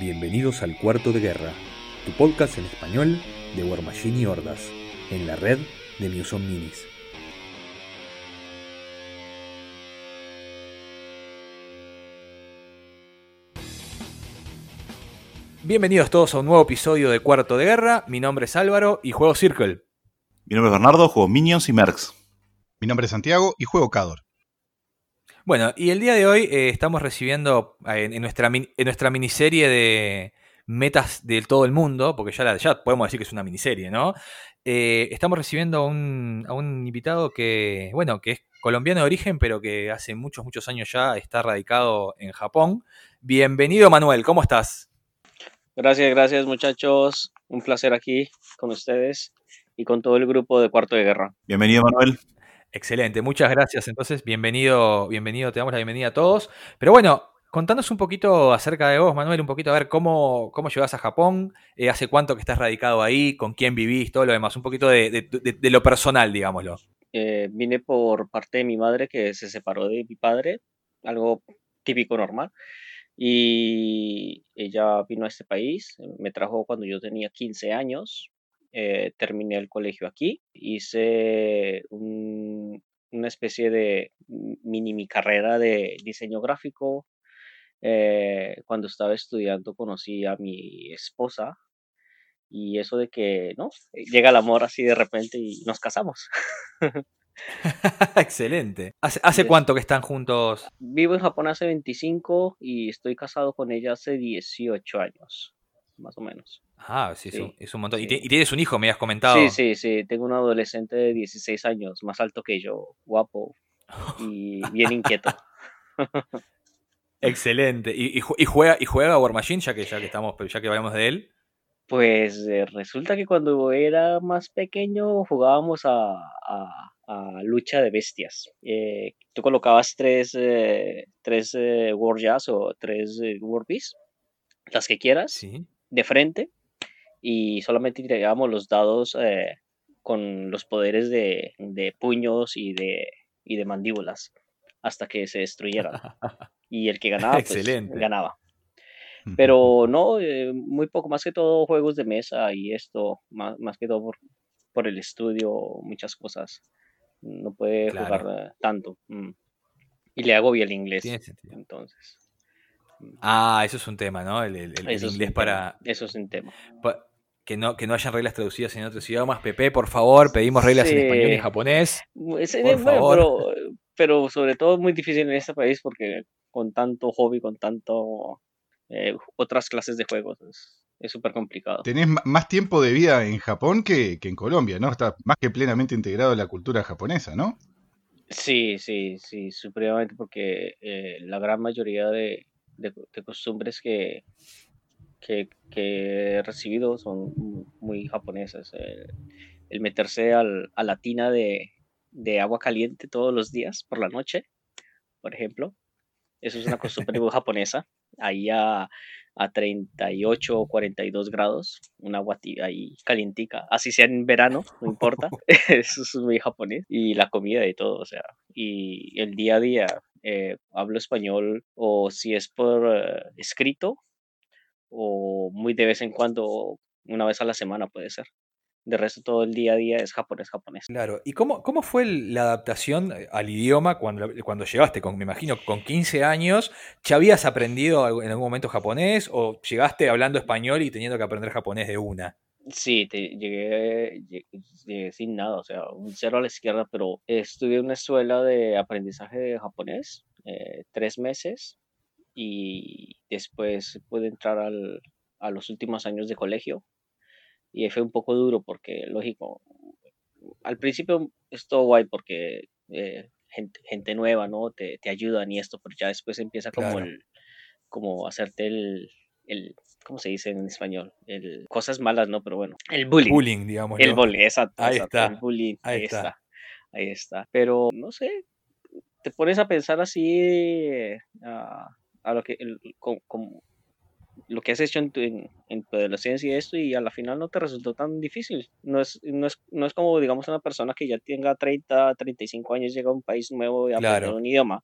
Bienvenidos al Cuarto de Guerra, tu podcast en español de War Machine y Hordas, en la red de Muson Minis. Bienvenidos todos a un nuevo episodio de Cuarto de Guerra. Mi nombre es Álvaro y juego Circle. Mi nombre es Bernardo, juego Minions y Mercs. Mi nombre es Santiago y juego Cador. Bueno, y el día de hoy eh, estamos recibiendo eh, en, nuestra, en nuestra miniserie de metas de todo el mundo, porque ya, ya podemos decir que es una miniserie, ¿no? Eh, estamos recibiendo a un, a un invitado que, bueno, que es colombiano de origen, pero que hace muchos, muchos años ya está radicado en Japón. Bienvenido, Manuel, ¿cómo estás? Gracias, gracias, muchachos. Un placer aquí con ustedes y con todo el grupo de Cuarto de Guerra. Bienvenido, Manuel. Excelente, muchas gracias. Entonces, bienvenido, bienvenido, te damos la bienvenida a todos. Pero bueno, contanos un poquito acerca de vos, Manuel, un poquito a ver cómo, cómo llegás a Japón, eh, hace cuánto que estás radicado ahí, con quién vivís, todo lo demás, un poquito de, lo personal, digámoslo. Eh, vine por parte de mi madre que se separó de mi padre, algo típico normal. Y ella vino a este país, me trajo cuando yo tenía 15 años, eh, terminé el colegio aquí, hice una especie de mini mi carrera de diseño gráfico. Eh, cuando estaba estudiando conocí a mi esposa y eso de que, ¿no? Llega el amor así de repente y nos casamos. Excelente. ¿Hace, ¿Hace, cuánto que están juntos? Vivo en Japón hace 25 y estoy casado con ella hace 18 años, más o menos. Ah, sí, Es, un, montón. ¿Y, tienes un hijo, me has comentado? Sí, sí, sí. Tengo un adolescente de 16 años, más alto que yo, guapo y bien inquieto. Excelente. ¿Y, juega, y juega War Machine, ya que, ya que, estamos, ya que hablamos de él? Pues eh, resulta que cuando era más pequeño jugábamos a, a, lucha de bestias. Eh, tú colocabas tres, eh, tres War Jazz o tres War las que quieras, de frente, y solamente tirábamos los dados con los poderes de, de puños y de, y de mandíbulas hasta que se destruyeran. y el que ganaba, pues, ganaba. Pero no, eh, muy poco, más que todo juegos de mesa y esto, más, más que todo por, por el estudio, muchas cosas. No puede jugar eh, tanto. Mm. Y le hago bien el inglés. Entonces. Mm. Ah, eso es un tema, ¿no? El, inglés para. Eso es un tema. que no, que no hayan reglas traducidas en otros idiomas. Pepe, por favor, pedimos reglas en español y japonés. Por favor. Pero, pero sobre todo es muy difícil en este país porque con tanto hobby, con tanto eh, otras clases de juegos. Es súper complicado. Tenés más tiempo de vida en Japón que, en Colombia, ¿no? Está más que plenamente integrado en la cultura japonesa, ¿no? Sí, sí, sí, supremamente, porque eh, la gran mayoría de, costumbres que, que, he recibido son muy japonesas. El, meterse al, a la tina de, de agua caliente todos los días por la noche, por ejemplo, eso es una costumbre japonesa. Ahí a, a 38 o 42 grados, un agua ahí calientica, así sea en verano, no importa, eso es muy japonés, y la comida y todo, o sea, y el día a día, eh, hablo español o si es por eh, escrito o muy de vez en cuando, una vez a la semana puede ser de resto todo el día a día es japonés, japonés. Claro, ¿y cómo, cómo fue la adaptación eh, al idioma cuando, cuando llegaste? Con, me imagino con 15 años, ¿ya habías aprendido en algún momento japonés o llegaste hablando español y teniendo que aprender japonés de una? Sí, te, llegué, sin nada, o sea, un cero a la izquierda, pero estudié en una escuela de aprendizaje de japonés eh, tres meses y después pude entrar al, a los últimos años de colegio y fue un poco duro porque, lógico, al principio es todo guay porque eh, gente, gente, nueva, ¿no? Te, te, ayudan y esto, pero ya después empieza como el, como hacerte el, el, ¿cómo se dice en español? El, cosas malas, ¿no? Pero bueno, el bullying. Bullying, digamos. El bullying, exacto. Ahí está. El bullying, ahí, está. Ahí está. Pero, no sé, te pones a pensar así eh, a, lo que, el, como, lo que has hecho en tu, en, adolescencia y esto y a la final no te resultó tan difícil. No es, no es, no es como, digamos, una persona que ya tenga 30, 35 años, llega a un país nuevo y aprende un idioma.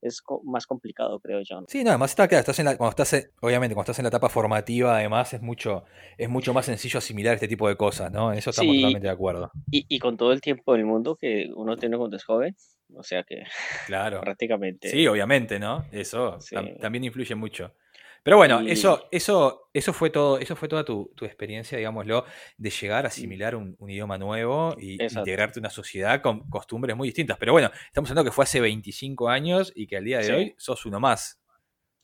Es co- más complicado, creo yo. ¿no? Sí, no, además está claro, estás en la, cuando estás, en- obviamente, cuando estás en la etapa formativa, además es mucho, es mucho más sencillo asimilar este tipo de cosas, ¿no? En eso estamos Sí. totalmente de acuerdo. Y, y con todo el tiempo del mundo que uno tiene cuando es joven, o sea que Claro. prácticamente... Sí, obviamente, ¿no? Eso Sí. tam- también influye mucho. Pero bueno, Y- eso, eso, eso fue todo, eso fue toda tu, tu experiencia, digámoslo, de llegar a asimilar un, un idioma nuevo y Exacto. integrarte a una sociedad con costumbres muy distintas. Pero bueno, estamos hablando que fue hace 25 años y que al día de Sí. hoy sos uno más.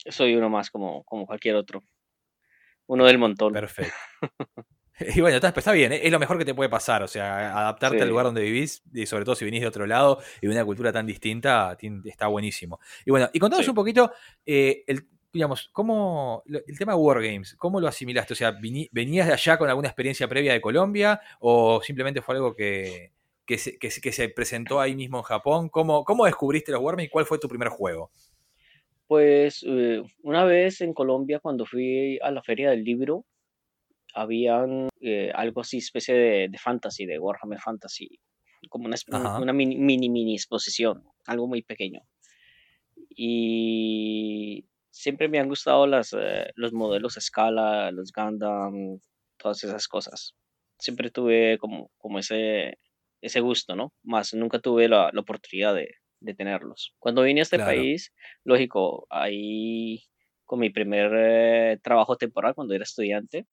Soy uno más como, como cualquier otro. Uno del montón. Perfecto. Y bueno, está, bien, ¿eh? es lo mejor que te puede pasar, o sea, adaptarte Sí. al lugar donde vivís, y sobre todo si venís de otro lado y de una cultura tan distinta, está buenísimo. Y bueno, y contanos Sí. un poquito, eh, el, digamos, cómo, el tema Wargames, ¿cómo lo asimilaste? O sea, ¿venías de allá con alguna experiencia previa de Colombia o simplemente fue algo que, que, se, que se- que se presentó ahí mismo en Japón? ¿Cómo, cómo descubriste los Wargames y cuál fue tu primer juego? Pues eh, una vez en Colombia, cuando fui a la feria del libro, habían eh, algo así, especie de, de fantasy, de Warhammer Fantasy, como una, Ajá. una mini, mini, mini exposición, algo muy pequeño. Y siempre me han gustado las, eh, los modelos a escala, los Gundam, todas esas cosas. Siempre tuve como, como ese, ese gusto, ¿no? Más nunca tuve la, la oportunidad de, de tenerlos. Cuando vine a este Claro. país, lógico, ahí con mi primer eh, trabajo temporal cuando era estudiante,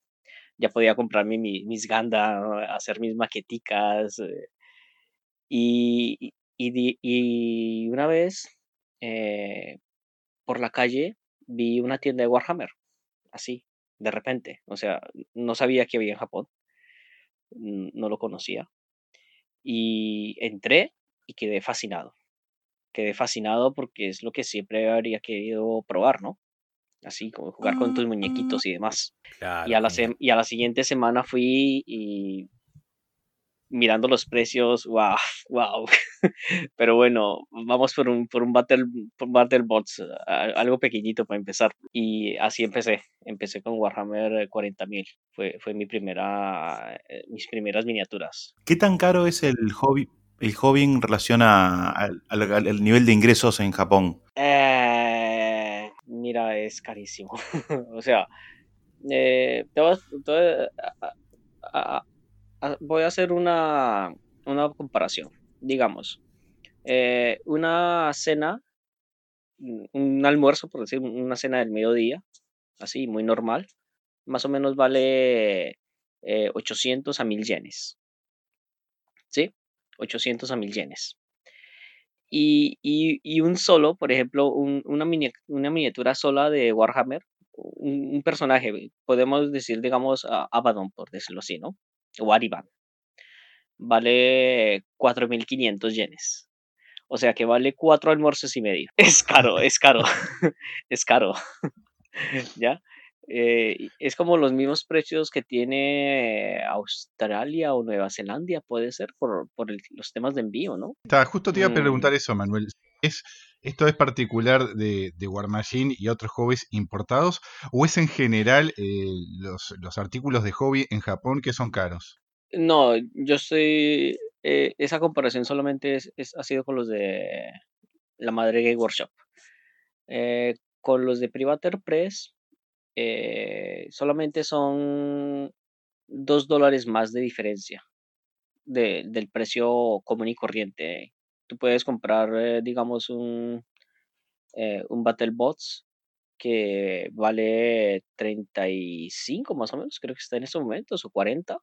ya podía comprarme mi- mis Gundam, hacer mis maqueticas. eh, y, y, y una vez eh, por la calle vi una tienda de Warhammer, así, de repente. O sea, no sabía que había en Japón, no lo conocía. Y entré y quedé fascinado. Quedé fascinado porque es lo que siempre habría querido probar, ¿no? Así como jugar con tus muñequitos y demás. Claro, Y a la, y a la siguiente semana fui y mirando los precios, wow, wow. Pero bueno, vamos por un, por un Battle, por Battle Bots, algo pequeñito para empezar. Y así empecé. Empecé con Warhammer 40.000. Fue, fue mi primera, eh, mis primeras miniaturas. ¿Qué tan caro es el hobby, el hobby en relación a- al, al- al nivel de ingresos en Japón? Eh, mira, es carísimo. o sea, eh, te vas- te voy a- a- a- a- voy a hacer una, una comparación. Digamos, eh, una cena, un almuerzo, por decir, una cena del mediodía, así, muy normal, más o menos vale eh, 800 a 1000 yenes. ¿Sí? 800 a 1000 yenes. Y, y- y un solo, por ejemplo, un- una, mini- una miniatura sola de Warhammer, un, un personaje, podemos decir, digamos, Abaddon, por decirlo así, ¿no? O Ariban, vale 4.500 yenes. O sea que vale cuatro almuerzos y medio. Es caro, es caro, es caro. ¿Ya? Eh, es como los mismos precios que tiene Australia o Nueva Zelanda, puede ser, por, por el- los temas de envío, ¿no? Está, justo te iba a Mm. preguntar eso, Manuel. ¿Es, ¿Esto es particular de, de War Machine y otros hobbies importados? ¿O es en general eh, los, los artículos de hobby en Japón que son caros? No, yo estoy. eh, esa comparación solamente es, es- ha sido con los de la Madre Game Workshop. Eh, con los de Privateer Press, solamente son dos dólares más de diferencia de- del precio común y corriente. Tú puedes comprar, eh, digamos, un, eh, un Battle Bots que vale 35 más o menos, creo que está en estos momentos, o 40,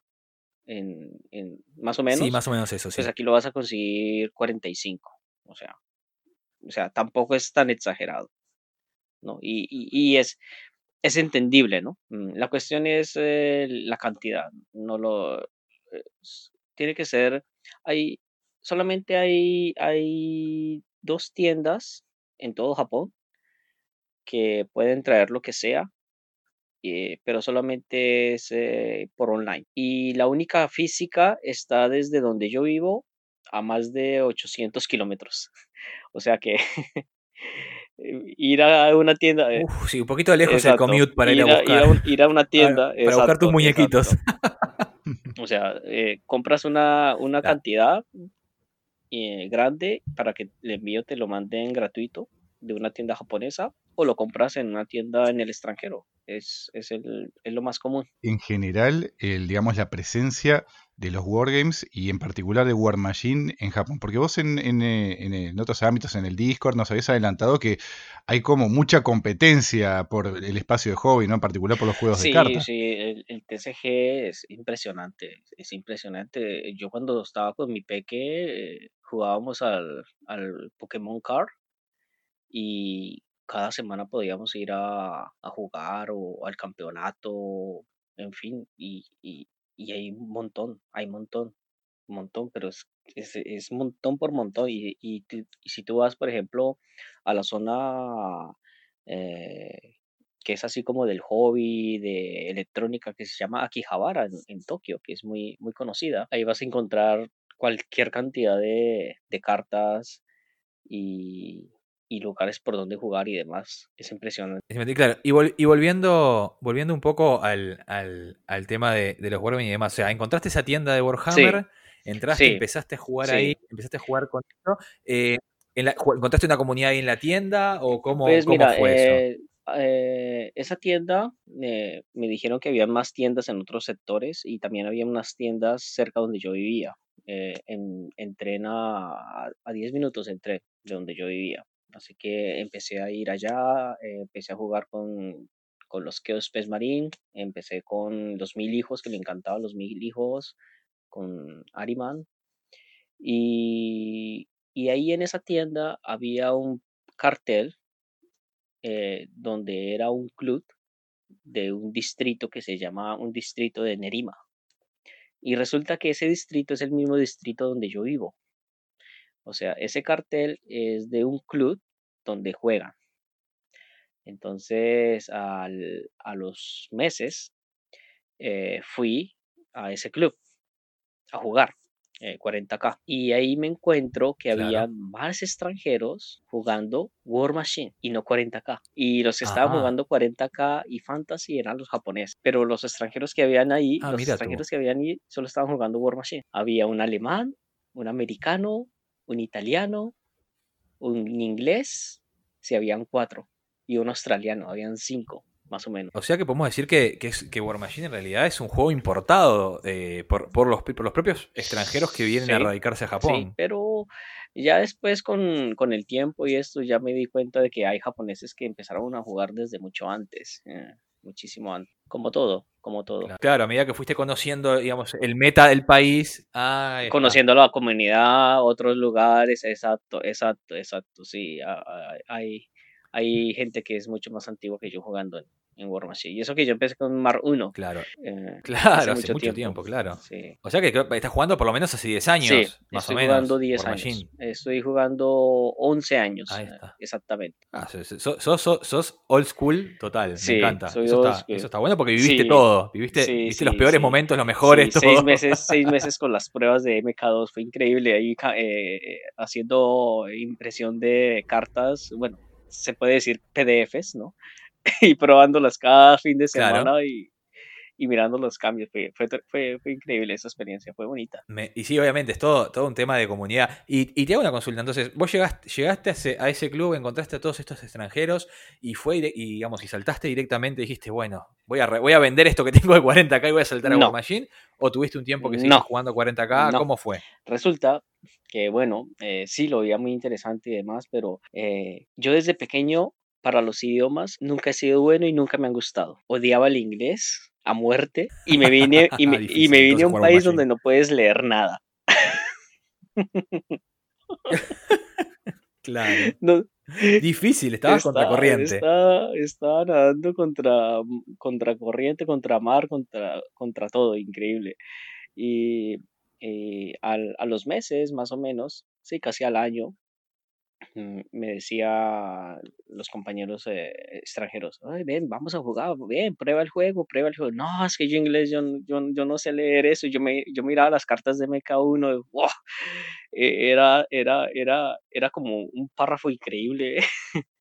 en, en- más o menos. Sí, más o menos eso, sí. Pues aquí lo vas a conseguir 45, o sea, o sea, tampoco es tan exagerado, ¿no? Y, y- y es, es entendible, ¿no? Mm, La cuestión es eh, la cantidad, no lo... es- tiene que ser, hay, solamente hay, hay dos tiendas en todo Japón que pueden traer lo que sea, eh, pero solamente es eh, por online. Y la única física está desde donde yo vivo a más de 800 kilómetros. O sea que ir a una tienda... eh, Uf, sí, un poquito lejos exacto, el commute para ir a ir buscar. un- ir a una tienda. para buscar tus muñequitos. exacto. O sea, eh, compras una, una Claro. cantidad eh, grande para que el envío te lo manden gratuito de una tienda japonesa o lo compras en una tienda en el extranjero. Es, es, el, es lo más común. En general, el, digamos, la presencia de los wargames y en particular de War Machine en Japón. Porque vos en, en, eh, en, en, otros ámbitos, en el Discord, nos habías adelantado que hay como mucha competencia por el espacio de hobby, ¿no? En particular por los juegos sí, de cartas. Sí, el, el, TCG es impresionante, es impresionante. Yo cuando estaba con mi peque eh, jugábamos al, al Pokémon Card y cada semana podíamos ir a, a jugar o al campeonato, en fin, y, y, y hay un montón, hay un montón, un montón, pero es, es, es montón por montón. Y, y, y, si tú vas, por ejemplo, a la zona eh, que es así como del hobby, de electrónica, que se llama Akihabara en, en, Tokio, que es muy, muy conocida, ahí vas a encontrar cualquier cantidad de, de cartas y, y lugares por donde jugar y demás. Es impresionante. Claro, y, vol y volviendo, volviendo un poco al, al, al tema de, de, los Wargaming y demás, o sea, encontraste esa tienda de Warhammer, sí. entraste, sí. empezaste a jugar sí. ahí, empezaste a jugar con esto. Eh, en la, ¿Encontraste una comunidad ahí en la tienda o cómo, pues cómo mira, fue eh, eso? Eh, esa tienda eh, me dijeron que había más tiendas en otros sectores y también había unas tiendas cerca donde yo vivía. Eh, en, en, tren a, a 10 minutos en tren de donde yo vivía. Así que empecé a ir allá, eh, empecé a jugar con, con los Chaos Space Marine, empecé con los mil hijos, que me encantaban los mil hijos, con Ariman. Y, y ahí en esa tienda había un cartel eh, donde era un club de un distrito que se llama un distrito de Nerima. Y resulta que ese distrito es el mismo distrito donde yo vivo. O sea, ese cartel es de un club donde juegan. Entonces, al, a los meses, eh, fui a ese club a jugar eh, 40k. Y ahí me encuentro que claro. había más extranjeros jugando War Machine y no 40k. Y los que estaban jugando 40k y Fantasy eran los japoneses. Pero los extranjeros que habían ahí, ah, los extranjeros tú. que habían ahí solo estaban jugando War Machine. Había un alemán, un americano, un italiano, un inglés, si sí, habían cuatro, y un australiano, habían cinco, más o menos. O sea que podemos decir que, que, es, que War Machine en realidad es un juego importado eh, por, por, los, por los propios extranjeros que vienen sí, a radicarse a Japón. Sí, pero ya después con, con, el tiempo y esto ya me di cuenta de que hay japoneses que empezaron a jugar desde mucho antes. Eh, muchísimo antes. Como todo, como todo. Claro, claro, a medida que fuiste conociendo, digamos, el meta del país. Ah, conociendo la comunidad, otros lugares, exacto, exacto, exacto. Sí, hay, hay gente que es mucho más antigua que yo jugando en, en War Machine. Y eso que yo empecé con Mar 1. Claro. Eh, claro, hace, mucho, hace mucho tiempo. tiempo, claro. Sí. O sea que estás jugando por lo menos hace 10 años, sí, más estoy o menos. jugando 10 años. Machine. Estoy jugando 11 años. Ahí está. Exactamente. Ah, sos, sos, sos, old school total. Sí, me encanta. Eso está, eso, está, bueno porque viviste todo. Viviste, viviste los peores momentos, los mejores. todo. Seis, meses, seis meses con las pruebas de MK2. Fue increíble. Ahí eh, haciendo impresión de cartas. Bueno, se puede decir PDFs, ¿no? y probándolas cada fin de semana claro. y, y, mirando los cambios. Fue, fue, fue, fue, increíble esa experiencia, fue bonita. Me, y sí, obviamente, es todo, todo un tema de comunidad. Y, y, te hago una consulta, entonces, vos llegaste, llegaste a, ese, a, ese, club, encontraste a todos estos extranjeros y fue, y digamos, y saltaste directamente y dijiste, bueno, voy a, re, voy a vender esto que tengo de 40k y voy a saltar a no. War Machine, o tuviste un tiempo que seguiste no. jugando 40k, no. ¿cómo fue? Resulta que bueno, eh, sí lo veía muy interesante y demás, pero eh, yo desde pequeño para los idiomas nunca he sido bueno y nunca me han gustado. Odiaba el inglés a muerte y me vine, y me, y me vine a un país donde no puedes leer nada. claro. No, Difícil, estabas está, contra corriente. Estaba, estaba nadando contra, contra corriente, contra mar, contra, contra todo, increíble. Y eh, al, a los meses, más o menos, sí, casi al año, me decía los compañeros eh, extranjeros, Ay, ven, vamos a jugar, ven, prueba el juego, prueba el juego. No, es que yo inglés, yo, yo, yo no sé leer eso, yo, me, yo miraba las cartas de MK1, y, wow, era, era, era, era como un párrafo increíble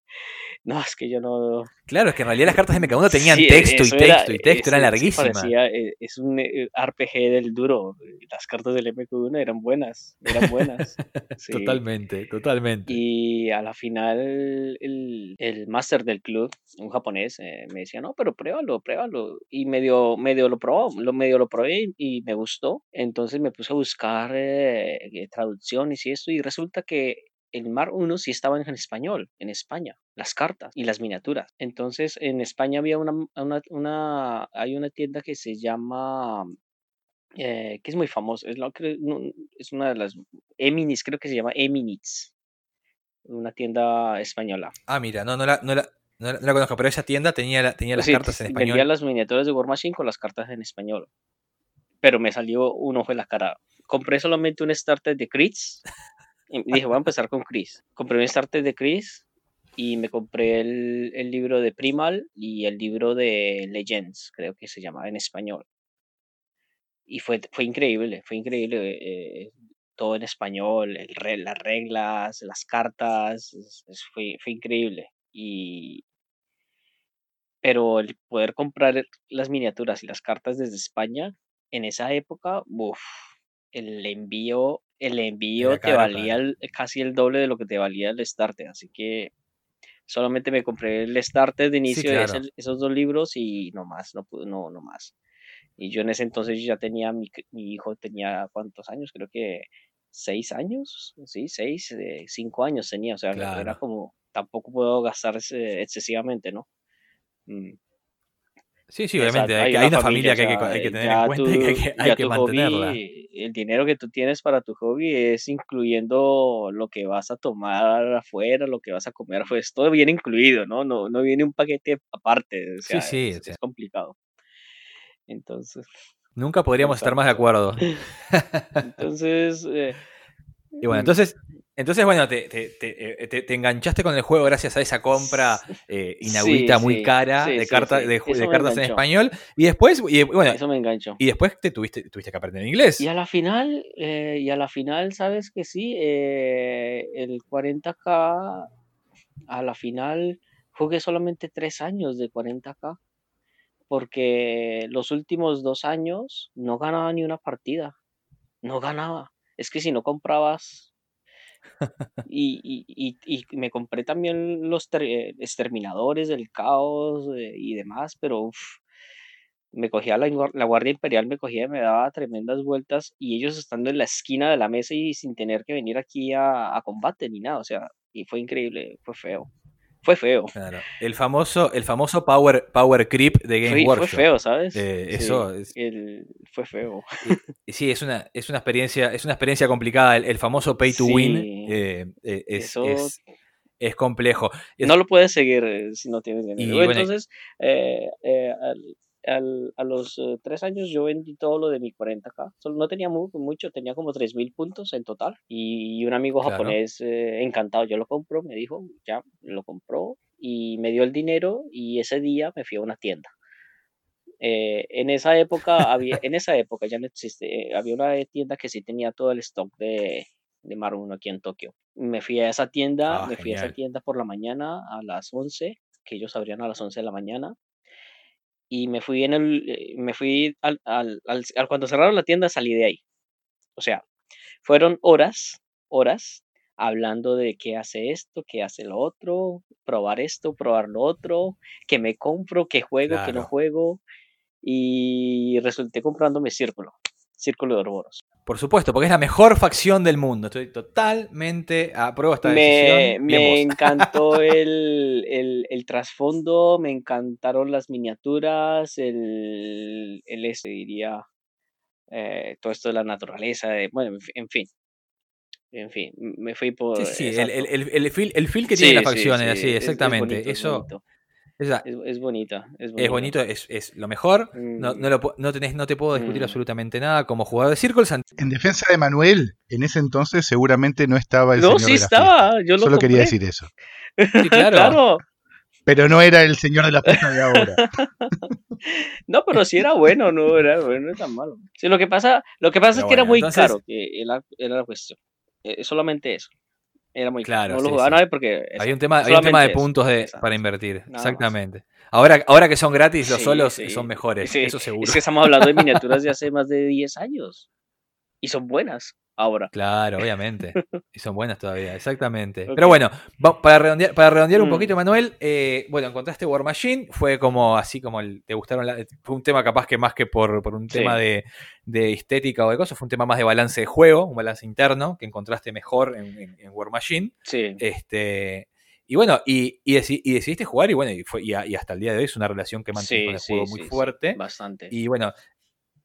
No, es que yo no. Claro, es que en realidad las cartas de MK1 tenían Sí, texto y eso era- texto y texto, eran larguísimas. parecía, eh, es un eh, RPG del duro. Las cartas del MQ1 eran buenas, eran buenas. sí. Totalmente, totalmente. Y a la final el, el máster del club, un japonés, eh, me decía, no, pero pruébalo, pruébalo. Y medio, medio lo probó, lo medio lo probé y, me gustó. Entonces me puse a buscar eh, traducciones y esto y resulta que el Mar 1 sí estaba en español, en España, las cartas y las miniaturas. Entonces en España había una, una, una- hay una tienda que se llama, eh, que es muy famosa, es, es una de las, Eminis, creo que se llama Eminits, una tienda española. Ah, mira, no, no la, no la, no la- no la conozco, pero esa tienda tenía, la- tenía las Sí, cartas en vendía español. las miniaturas de War Machine con las cartas en español. Pero me salió un ojo en la cara. Compré solamente un starter de Chris. Y dije, voy a empezar con Chris. Compré un starter de Chris y me compré el, el libro de Primal y el libro de Legends, creo que se llamaba en español. Y fue, fue increíble, fue increíble. eh, todo en español, el las reglas, las cartas, fue, fue increíble. Y, pero el poder comprar las miniaturas y las cartas desde España en esa época, el envío, el envío te valía el- casi el doble de lo que te valía el starter, así que solamente me compré el starter de inicio, claro. ese- esos dos libros y no más, no no, no más. Y yo en ese entonces ya tenía, mi, hijo tenía cuántos años, creo que seis años, sí, seis, eh, cinco años tenía, o sea, era como, tampoco puedo gastar excesivamente, ¿no? Mm. Sí, sí, obviamente. Hay, hay una familia, que hay que, hay que tener en cuenta y que hay tu- que, hay ya que tu mantenerla. hobby, el dinero que tú tienes para tu hobby es incluyendo lo que vas a tomar afuera, lo que vas a comer, pues todo viene incluido, ¿no? No, no viene un paquete aparte, o Sí, sea, sí, es, o sea. es complicado. Entonces, Nunca podríamos estar más de acuerdo. entonces, eh, Y bueno, entonces, entonces bueno, te, te- te- eh, te- te enganchaste con el juego gracias a esa compra eh, inaudita Sí, muy sí, cara sí, de, carta- de, cartas en español. Y después, y, bueno, eso me enganchó. y después te tuviste, tuviste que aprender inglés. Y a la final, eh, y a la final, sabes que sí, eh, el 40K, a la final jugué solamente tres años de 40K, porque los últimos dos años no ganaba ni una partida, no ganaba. Es que si no comprabas, y, y, y, y me compré también los ter- exterminadores del caos eh, y demás, pero me cogía la, la Guardia Imperial, me cogía y me daba tremendas vueltas y ellos estando en la esquina de la mesa y sin tener que venir aquí a, a combate ni nada, o sea, y fue increíble, fue feo, fue feo, Claro. El famoso, el famoso power, power creep de Game fue, fue Workshop. feo, ¿sabes? Eh, Sí, eso es- el- fue feo. Y Sí, es una, es una experiencia, es una experiencia complicada. El, el famoso pay to win eh, eh, es, Eso- es, es complejo. No lo puedes seguir eh, si no tienes dinero. Y Entonces, eh, eh, al- a los eh, tres años yo vendí todo lo de mi 40k. Solo no tenía mu- mucho, tenía como 3.000 puntos en total. Y un amigo Claro. japonés eh, encantado, yo lo compro, me dijo, ya, lo compró y me dio el dinero y ese día me fui a una tienda. Eh, en esa época había, en esa época ya no existe, eh, había una tienda que sí tenía todo el stock de, de Maruno aquí en Tokio. Me fui a esa tienda, Ah, me fui a esa tienda por la mañana a las 11, que ellos abrían a las 11 de la mañana. Y me fui en el, eh, me fui al, al, al- al- cuando cerraron la tienda salí de ahí. O sea, fueron horas, horas hablando de qué hace esto, qué hace lo otro, probar esto, probar lo otro, qué me compro, qué juego, qué no Claro. juego. Y resulté comprándome Círculo, Círculo de Ouroboros. Por supuesto, porque es la mejor facción del mundo. Estoy totalmente a prueba esta decisión. Me encantó el, el, el trasfondo, me encantaron las miniaturas, el, el este diría, eh, todo esto de la naturaleza, de- bueno, en fi- en fin, en fin, me fui por... Sí, sí, el, feel, el feel que Sí, las sí, sí, así, es- es exactamente. bonito, es Eso bonito, es, la- es, es bonita, es bonito. es bonito, es, es lo mejor. No, Mm. no, lo pu- no, tenés, no te puedo discutir Mm. absolutamente nada. Como jugador de Circle, Santi- En defensa de Manuel, en ese entonces seguramente no estaba el No, señor sí de la estaba, yo lo Solo quería decir eso. Sí, claro. claro. Pero no era el señor de la fiesta de ahora. No, pero sí era bueno, no era, bueno, no era tan malo. Sí, lo que pasa, lo que pasa Pero es que era muy entonces- caro, que era, era la cuestión. Eh, solamente eso. Era muy Claro, No lo sí, jugaba sí. nadie porque. Hay un tema, hay un tema de puntos de, para invertir. Exactamente. Ahora, ahora que son gratis, los solos son mejores. Eso seguro. Es que estamos hablando de miniaturas de hace más de 10 años. Y son buenas ahora. Claro, obviamente. Y son buenas todavía, exactamente. Pero bueno, para redondear, para redondear un Mm. poquito, Manuel, eh, bueno, encontraste War Machine, fue como así como el- te gustaron, la- fue un tema capaz que más que por, por un Sí. tema de, de estética o de cosas, fue un tema más de balance de juego, un balance interno que encontraste mejor en, en- en War Machine. Sí. Este, y bueno, y, y, deci- y decidiste jugar y bueno, y, fue, y, a- y hasta el día de hoy es una relación que mantienes Sí, con el sí, juego muy sí, fuerte. Bastante. Y bueno,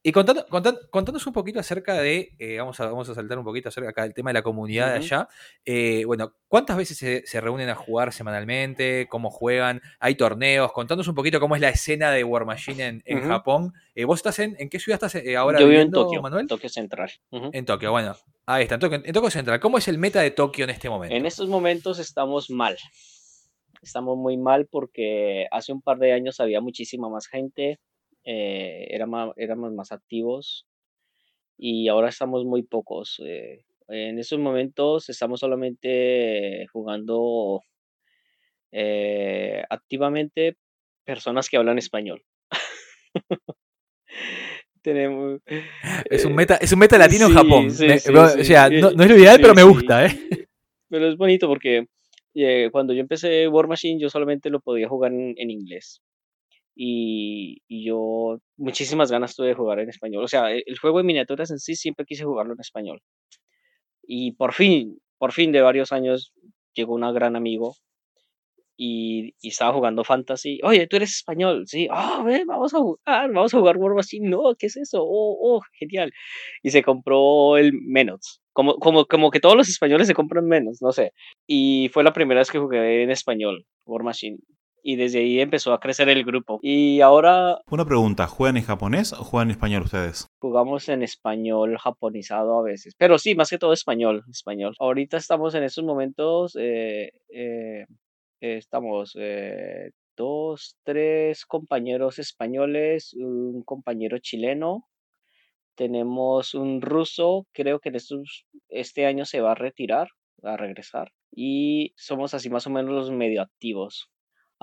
y contando, contan- contándonos un poquito acerca de, eh, vamos, a, vamos a saltar un poquito acerca acá del tema de la comunidad de Ujú. allá. Eh, bueno, ¿cuántas veces se, se reúnen a jugar semanalmente? ¿Cómo juegan? ¿Hay torneos? Contándonos un poquito cómo es la escena de War Machine en, en Ujú. Japón. Eh, ¿Vos estás en, en qué ciudad estás eh, ahora Yo vivo en viviendo, Tokio, Manuel? Tokio Central. Ujú. En Tokio, bueno. Ahí está, en Tokio, en Tokio Central. ¿Cómo es el meta de Tokio en este momento? En estos momentos estamos mal. Estamos muy mal porque hace un par de años había muchísima más gente, eh, éramos más activos y ahora estamos muy pocos. eh, en estos momentos estamos solamente jugando eh, activamente personas que hablan español. Tenemos, Es un eh, meta, es un meta latino en Japón. sí, Me- sí, o sea, no, no es lo ideal, pero me gusta, ¿eh? Pero es bonito porque eh, cuando yo empecé War Machine yo solamente lo podía jugar en, en inglés. Y, y yo muchísimas ganas tuve de jugar en español. O sea, el juego de miniaturas en sí siempre quise jugarlo en español. Y por fin, por fin de varios años llegó un gran amigo y, y estaba jugando Fantasy. Oye, tú eres español. Sí, ah, ven, vamos a jugar, vamos a jugar War Machine. No, ¿qué es eso? Oh, oh, genial. Y se compró el Menos. Como, como, como que todos los españoles se compran menos, no sé. Y fue la primera vez que jugué en español, War Machine. Y desde ahí empezó a crecer el grupo. Y ahora Una pregunta, ¿juegan en japonés o juegan en español ustedes? jugamos en español japonizado a veces. Pero sí, más que todo español. español. Ahorita estamos en estos momentos, eh, eh, estamos eh, dos, tres compañeros españoles, un compañero chileno. Tenemos un ruso, creo que en estos, este año se va a retirar, a regresar. Y somos así más o menos los medio activos.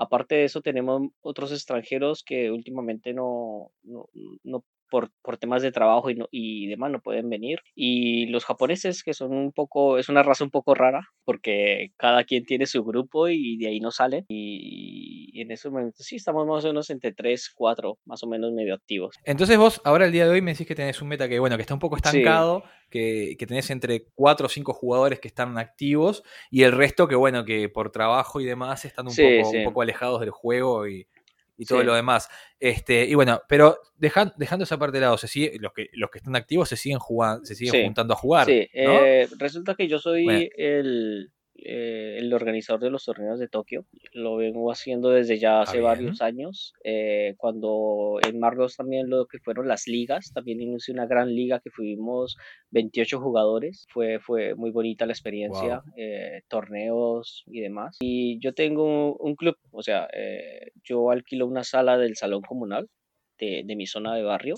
Aparte de eso, tenemos otros extranjeros que últimamente no, no, no por, por temas de trabajo y, no, y demás no pueden venir. Y los japoneses, que son un poco, es una raza un poco rara, porque cada quien tiene su grupo y de ahí no salen. Y, y en esos momentos sí, estamos más o menos entre 3, 4, más o menos medio activos. Entonces vos ahora el día de hoy me decís que tenés un meta que bueno, que está un poco estancado, que, que tenés entre 4 o 5 jugadores que están activos y el resto que bueno, que por trabajo y demás están un, Sí, poco, sí. un poco alejados del juego y, y todo Sí. lo demás. Este, y bueno, pero dejan- dejando esa parte de lado, se sigue, los que los que están activos se siguen jugando, se siguen Sí. juntando a jugar. Sí, ¿no? eh, resulta que yo soy Bueno. el, eh, el organizador de los torneos de Tokio. Lo vengo haciendo desde ya hace bien. varios años. Eh, cuando en Marlos también lo que fueron las ligas, también inicié una gran liga que fuimos 28 jugadores. Fue, fue muy bonita la experiencia, eh, torneos y demás. Y yo tengo un, club, o sea, yo alquilo una sala del salón comunal de, de mi zona de barrio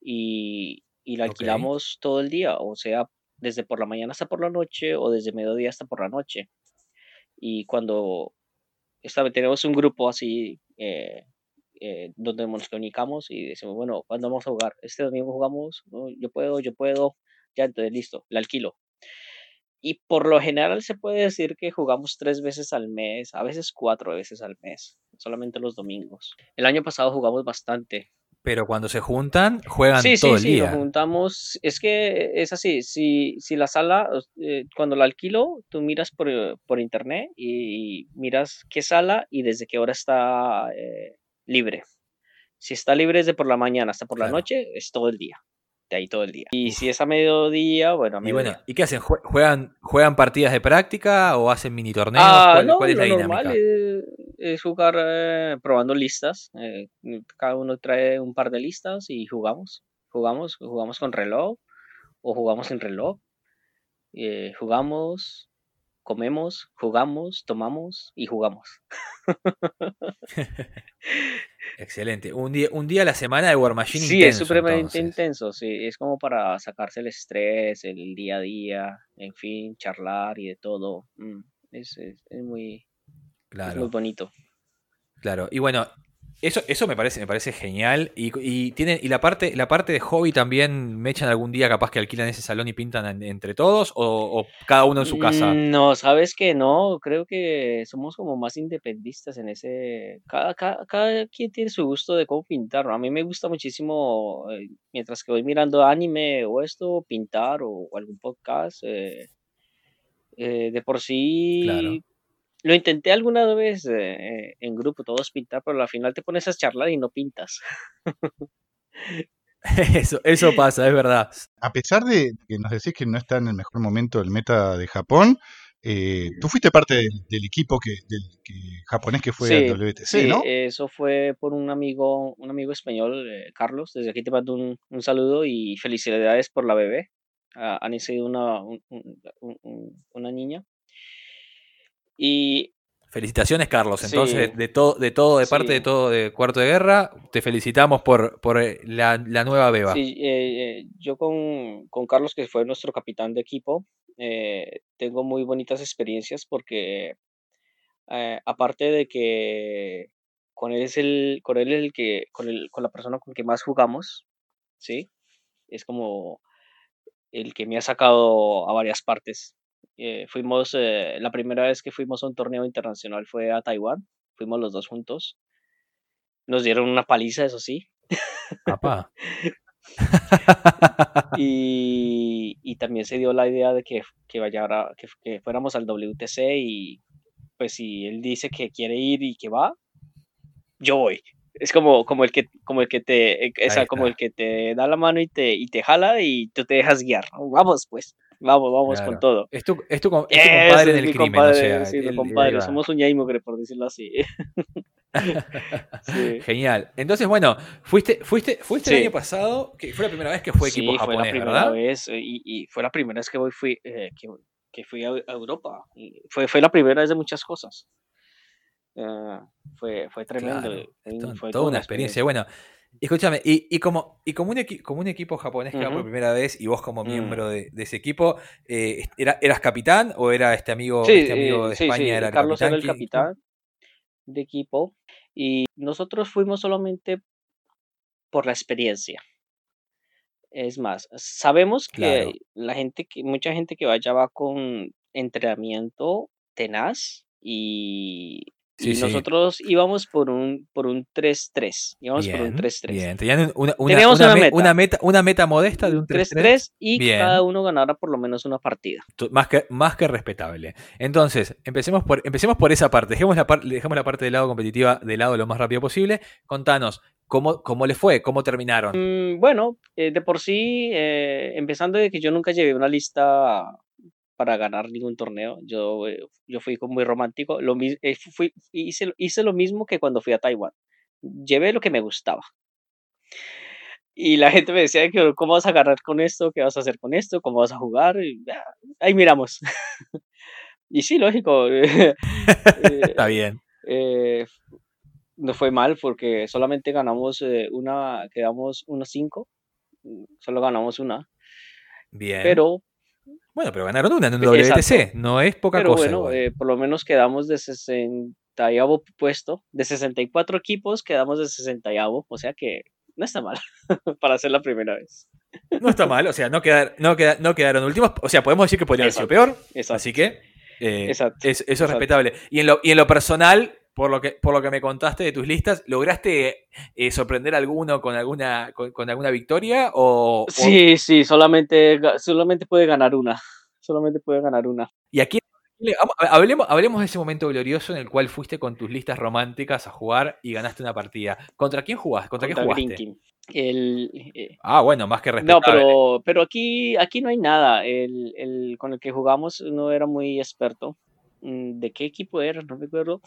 y, y la alquilamos todo el día, o sea, desde por la mañana hasta por la noche o desde mediodía hasta por la noche. Y cuando esta, tenemos un grupo así eh, eh, donde nos comunicamos y decimos, bueno, ¿cuándo vamos a jugar? Este domingo jugamos, "No, yo puedo, yo puedo, ya entonces listo, la alquilo. Y por lo general se puede decir que jugamos tres veces al mes, a veces cuatro veces al mes, solamente los domingos. El año pasado jugamos bastante, Pero cuando se juntan, juegan Sí, todo sí, el sí, día. nos juntamos. Es que es así, si, si la sala, eh, cuando la alquilo, tú miras por, por internet y, miras qué sala y desde qué hora está eh, libre. Si está libre desde por la mañana hasta por la noche, es todo el día. Ahí todo el día. Y si es a mediodía, bueno, a Y bueno, mediodía. ¿y qué hacen? ¿Jue- ¿Juegan, juegan partidas de práctica o hacen mini torneos? Ah, ¿Cuál, no, cuál es la lo dinámica? normal es, es jugar eh, probando listas. eh, cada uno trae un par de listas y jugamos. Jugamos, jugamos con reloj o jugamos sin reloj. eh, jugamos, comemos, jugamos, tomamos y jugamos. Excelente. Un día, un día a la semana de War Machine Sí, es intenso, supremamente entonces. intenso, sí, es como para sacarse el estrés, el día a día, en fin, charlar y de todo. mm, Es, es, es muy, es muy Claro, bonito. claro. Y bueno, eso, eso me parece, me parece genial. Y, y tienen, y la parte, la parte de hobby también me echan algún día capaz que alquilan ese salón y pintan en- entre todos, o, o cada uno en su casa. Mm, No, sabes que no, creo que somos como más independistas en ese, cada, cada, cada quien tiene su gusto de cómo pintar, ¿no? A mí me gusta muchísimo, eh, mientras que voy mirando anime o esto, pintar o, o algún podcast, eh, eh, de por Claro. Lo intenté alguna vez eh, en grupo, todos pintar, pero al final te pones a charlar y no pintas. Eso, eso pasa, es verdad. A pesar de que nos decís que no está en el mejor momento el meta de Japón, eh, tú fuiste parte del, del equipo que, del que- japonés que fue Sí, al WTC, sí, ¿no? eso fue por un amigo, un amigo español, eh, Carlos. Desde aquí te mando un, un saludo y felicidades por la bebé. Ah, han nacido una, un- un- un- un- una niña. Y Felicitaciones, Carlos. Entonces, Sí. de todo, de todo, de parte de todo de Cuarto de Guerra, te felicitamos por, por eh, la, la nueva beba. sí, eh, eh, yo con, con Carlos, que fue nuestro capitán de equipo, eh, tengo muy bonitas experiencias porque eh, aparte de que con él es el, con él es el que, con el, con la persona con que más jugamos, ¿sí? Es como el que me ha sacado a varias partes. Eh, fuimos, eh, la primera vez que fuimos a un torneo internacional fue a Taiwán, fuimos los dos juntos. Nos dieron una paliza, eso sí. Papá. Y, y también se dio la idea de que, que, vayara, que, que fuéramos al WTC y pues si él dice que quiere ir y que va, yo voy. Es como, como el que como el que te eh, o sea, como el que te da la mano y te, y te jala y tú te dejas guiar. Vamos pues, vamos, vamos con Claro. todo. Es tu, es tu, es tu compadre el mi crimen, compadre, o sea. sí, él compadre. va. Somos un yaimogre, por decirlo así. Sí. Genial. Entonces, bueno, fuiste, fuiste, fuiste el Sí. año pasado, que fue la primera vez que fue equipo Sí, fue la japonés, primera ¿verdad? vez eh, y, y fue la primera vez que voy fui eh, que, que fui a, a Europa y fue fue la primera vez de muchas cosas Eh, fue fue tremendo Claro, eh, fue toda una experiencia. Bueno, escúchame, y, y como, y como, un equi- como un equipo japonés que va por primera vez y vos como Mm. miembro de, de ese equipo, eh, era, ¿eras capitán o era este amigo, sí, este amigo eh, de sí, España? sí, era Carlos era el capitán? ¿Qui- capitán de equipo y nosotros fuimos solamente por la experiencia es más sabemos que Claro. la gente que mucha gente que vaya va con entrenamiento tenaz y Sí, y sí. nosotros íbamos por un por un 3-3 íbamos por un Bien, 3-3 bien. Tenían una, una, Teníamos una una me- meta. una meta, una meta modesta de un 3-3. 3-3 y Bien. cada uno ganara por lo menos una partida Más que, más que respetable. Entonces, empecemos por, empecemos por esa parte. Dejemos la, par- dejemos la parte del lado competitiva de lado lo más rápido posible. Contanos, ¿cómo, cómo les fue? ¿Cómo terminaron? Mm, bueno, eh, de por sí, eh, empezando de que yo nunca llevé una lista para ganar ningún torneo, yo, eh, yo fui muy romántico, lo, eh, fui, hice, hice lo mismo que cuando fui a Taiwán, llevé lo que me gustaba. Y la gente me decía cómo vas a ganar con esto, qué vas a hacer con esto, cómo vas a jugar, y, ah, ahí miramos. y sí, lógico. eh, Está bien. eh, no fue mal porque solamente ganamos una, quedamos 1-5, mm, solo ganamos una, Bien. pero, bueno, pero ganaron una en un Exacto. WTC. No es poca pero cosa. bueno, eh, por lo menos quedamos de 60 puesto, de 64 equipos quedamos de 60 o sea que no está mal para ser la primera vez. No está mal. O sea, no, quedar, no, queda- no quedaron últimos. O sea, podemos decir que podría haber sido peor. Exacto. Así que eh, Exacto, es- eso es respetable. Y en, lo, y en lo personal, por lo que, por lo que me contaste de tus listas, ¿lograste eh, sorprender a alguno con alguna, con, con alguna victoria? O, o- Sí, sí, solamente, solamente puede ganar una, solamente puede ganar una. ¿Y aquí hablemos, hablemos de ese momento glorioso en el cual fuiste con tus listas románticas a jugar y ganaste una partida. ¿Contra quién jugaste? ¿Contra, Contra qué Green jugaste? El, eh, Ah, bueno, más que No, respetable. pero, pero aquí, aquí no hay nada. El, el con el que jugamos no era muy experto. Mm, ¿De qué equipo era? No me acuerdo.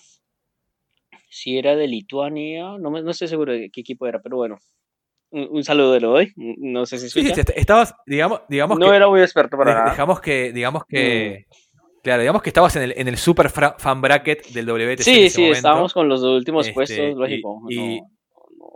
Si era de Lituania, no, me- no estoy seguro de qué equipo era, pero bueno. Un, un saludo le doy. Mm, No sé si Sí, sí, estabas, digamos, digamos No que, era muy experto para de- nada. dejamos que, digamos que, claro, digamos que estabas en el, en el super fan bracket del WTC en Sí, ese sí, momento. estábamos con los últimos Este, puestos, lógico. y- no.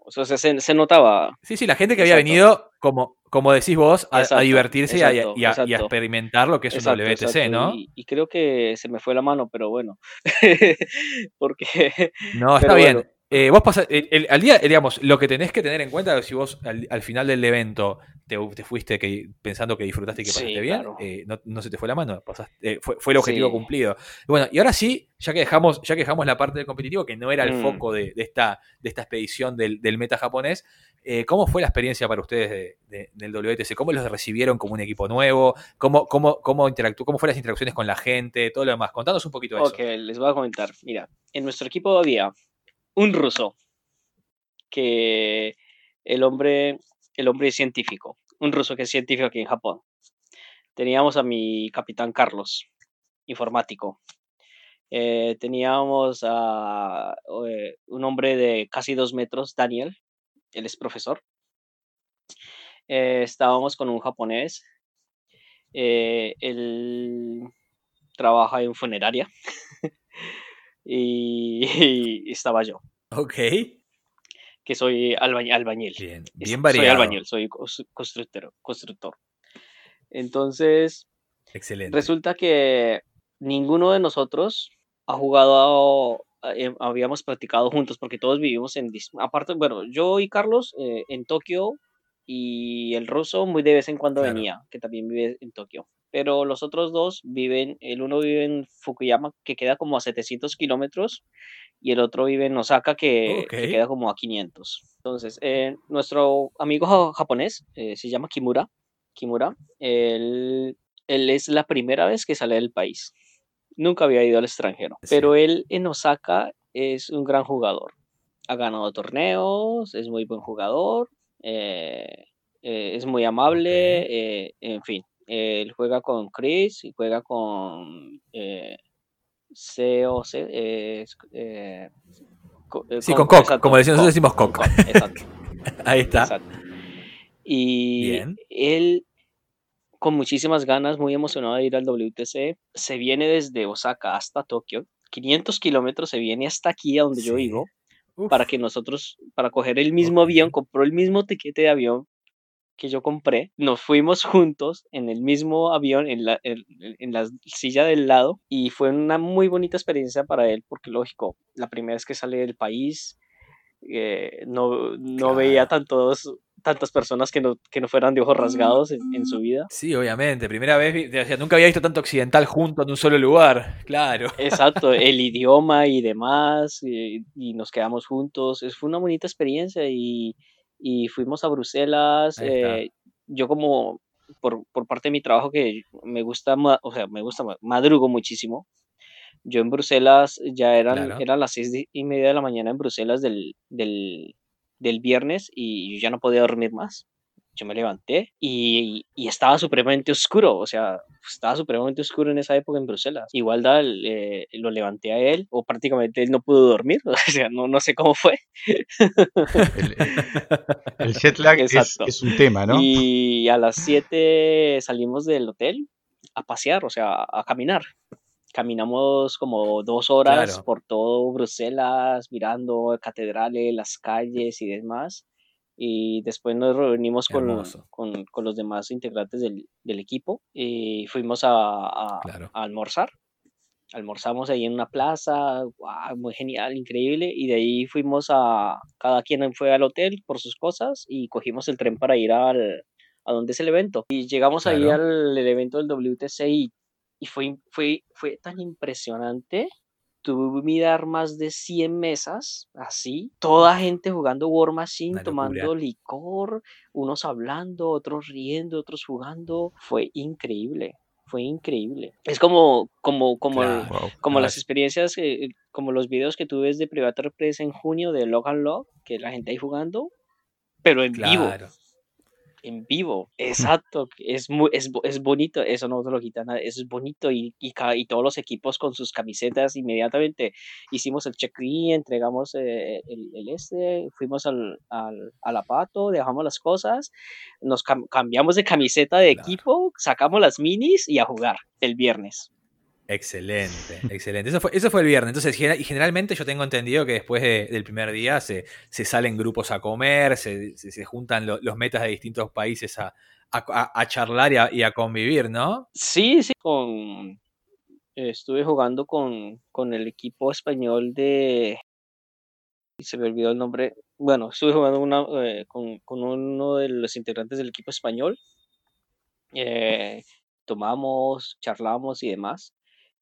O sea, se, se notaba. Sí, sí, la gente que había Exacto. venido, como, como decís vos, a, a Exacto, divertirse y a- exacto, y, a, y a exacto. experimentar lo que es un WTC, ¿no? Y, y creo que se me fue la mano, pero bueno. Porque. No, está bien. bueno. Eh, vos pasás, el- el- al día, digamos, lo que tenés que tener en cuenta es si vos al, al final del evento te, te fuiste que, pensando que disfrutaste y que Sí, pasaste bien, claro. eh, no, no se te fue la mano, pasaste- eh, fue, fue el objetivo Sí. cumplido. Bueno, y ahora sí, ya que dejamos, ya que dejamos la parte del competitivo, que no era el Mm. foco de, de esta, de esta expedición del, del meta japonés, eh, ¿cómo fue la experiencia para ustedes de- de- del WTC? ¿Cómo los recibieron como un equipo nuevo? ¿Cómo, cómo, cómo, interactuó, ¿Cómo fueron las interacciones con la gente? Todo lo demás. Contanos un poquito de Ok, eso. les voy a comentar. Mira, en nuestro equipo había un ruso, que el hombre, el hombre científico, un ruso que es científico aquí en Japón. Teníamos a mi capitán Carlos, informático. Eh, teníamos a eh, un hombre de casi dos metros, Daniel, él es profesor. Eh, estábamos con un japonés, él trabaja en funeraria y, y estaba yo, Ok. Que soy albañ- albañil. Bien, bien Soy variado. albañil, soy constructor. constructor. Entonces, Excelente. resulta que ninguno de nosotros ha jugado, eh, habíamos practicado juntos porque todos vivimos en, aparte, bueno, yo y Carlos eh, en Tokio y el ruso muy de vez en cuando Claro. venía, que también vive en Tokio. Pero los otros dos viven, el uno vive en Fukuyama, que queda como a 700 kilómetros, y el otro vive en Osaka, que, queda como a 500. Entonces, eh, nuestro amigo ja- japonés eh, se llama Kimura. Kimura, él, él es la primera vez que sale del país. Nunca había ido al extranjero. Sí. Pero él en Osaka es un gran jugador. Ha ganado torneos, es muy buen jugador, eh, eh, es muy amable, Ok. eh, en fin. Él juega con Chris y juega con eh, COC. eh, eh, co- eh, Sí, con como decimos, nosotros decimos con Coq. exacto. Ahí está. Exacto. Y Bien. él, con muchísimas ganas, muy emocionado de ir al WTC, se viene desde Osaka hasta Tokio. 500 kilómetros se viene hasta aquí, a donde yo vivo, Uf, para que nosotros, para coger el mismo avión, compró el mismo tiquete de avión que yo compré. Nos fuimos juntos en el mismo avión, en la, en, en la silla del lado, y fue una muy bonita experiencia para él, porque lógico, la primera vez que sale del país, eh, no, no veía tantos, tantas personas que no, que no fueran de ojos rasgados en, en su vida. Sí, obviamente. Primera vez, o sea, nunca había visto tanto occidental junto en un solo lugar. Claro. Exacto, el idioma y demás, y, y nos quedamos juntos. Es- Fue una bonita experiencia y, y fuimos a Bruselas. Eh, yo como por, por parte de mi trabajo que me gusta, o sea, me gusta, ma- madrugo muchísimo. Yo en Bruselas ya eran, Claro. eran las seis y media de la mañana en Bruselas del, del, del viernes y yo ya no podía dormir más. Yo me levanté y, y estaba supremamente oscuro, o sea, estaba supremamente oscuro en esa época en Bruselas. Igual da, eh, lo levanté a él, o prácticamente él no pudo dormir, o sea, no, no sé cómo fue. El, el jet lag es, es un tema, ¿no? Y a las 7 salimos del hotel a pasear, o sea, a caminar. Caminamos como dos horas Claro. por todo Bruselas, mirando catedrales, las calles y demás. Y después nos reunimos con, con, con los demás integrantes del, del equipo y fuimos a, a- Claro. a almorzar. Almorzamos ahí en una plaza, guau, muy genial, increíble. Y de ahí fuimos a, cada quien fue al hotel por sus cosas y cogimos el tren para ir al, a donde es el evento. Y llegamos ahí Claro. al el evento del WTC y, y fue, fue, fue tan impresionante. Tuve mirar más de 100 mesas, así, toda gente jugando War Machine, tomando licor, unos hablando, otros riendo, otros jugando. Fue increíble, fue increíble. Es como, como, como, el- Claro. Wow. como las experiencias, eh, como los videos que tú ves de Private Press en junio de Logan Log, que la gente ahí jugando, pero en vivo, Claro. En vivo. Exacto, es, muy, es, es bonito, eso no te lo quita nada, es bonito y, y, y todos los equipos con sus camisetas inmediatamente hicimos el check-in, entregamos eh, el, el este, fuimos al, al, al apato, dejamos las cosas, nos cam- cambiamos de camiseta de Claro. equipo, sacamos las minis y a jugar el viernes. Excelente, excelente. Eso fue, eso fue el viernes. Entonces, y generalmente yo tengo entendido que después del primer día se, se, salen grupos a comer, se, se, juntan los metas de distintos países a, a, charlar y a, convivir, ¿no? Sí, sí, con, estuve jugando con, con el equipo español de... Se me olvidó el nombre. Bueno, estuve jugando una, eh, con, con, uno de los integrantes del equipo español. Eh, tomamos, charlamos y demás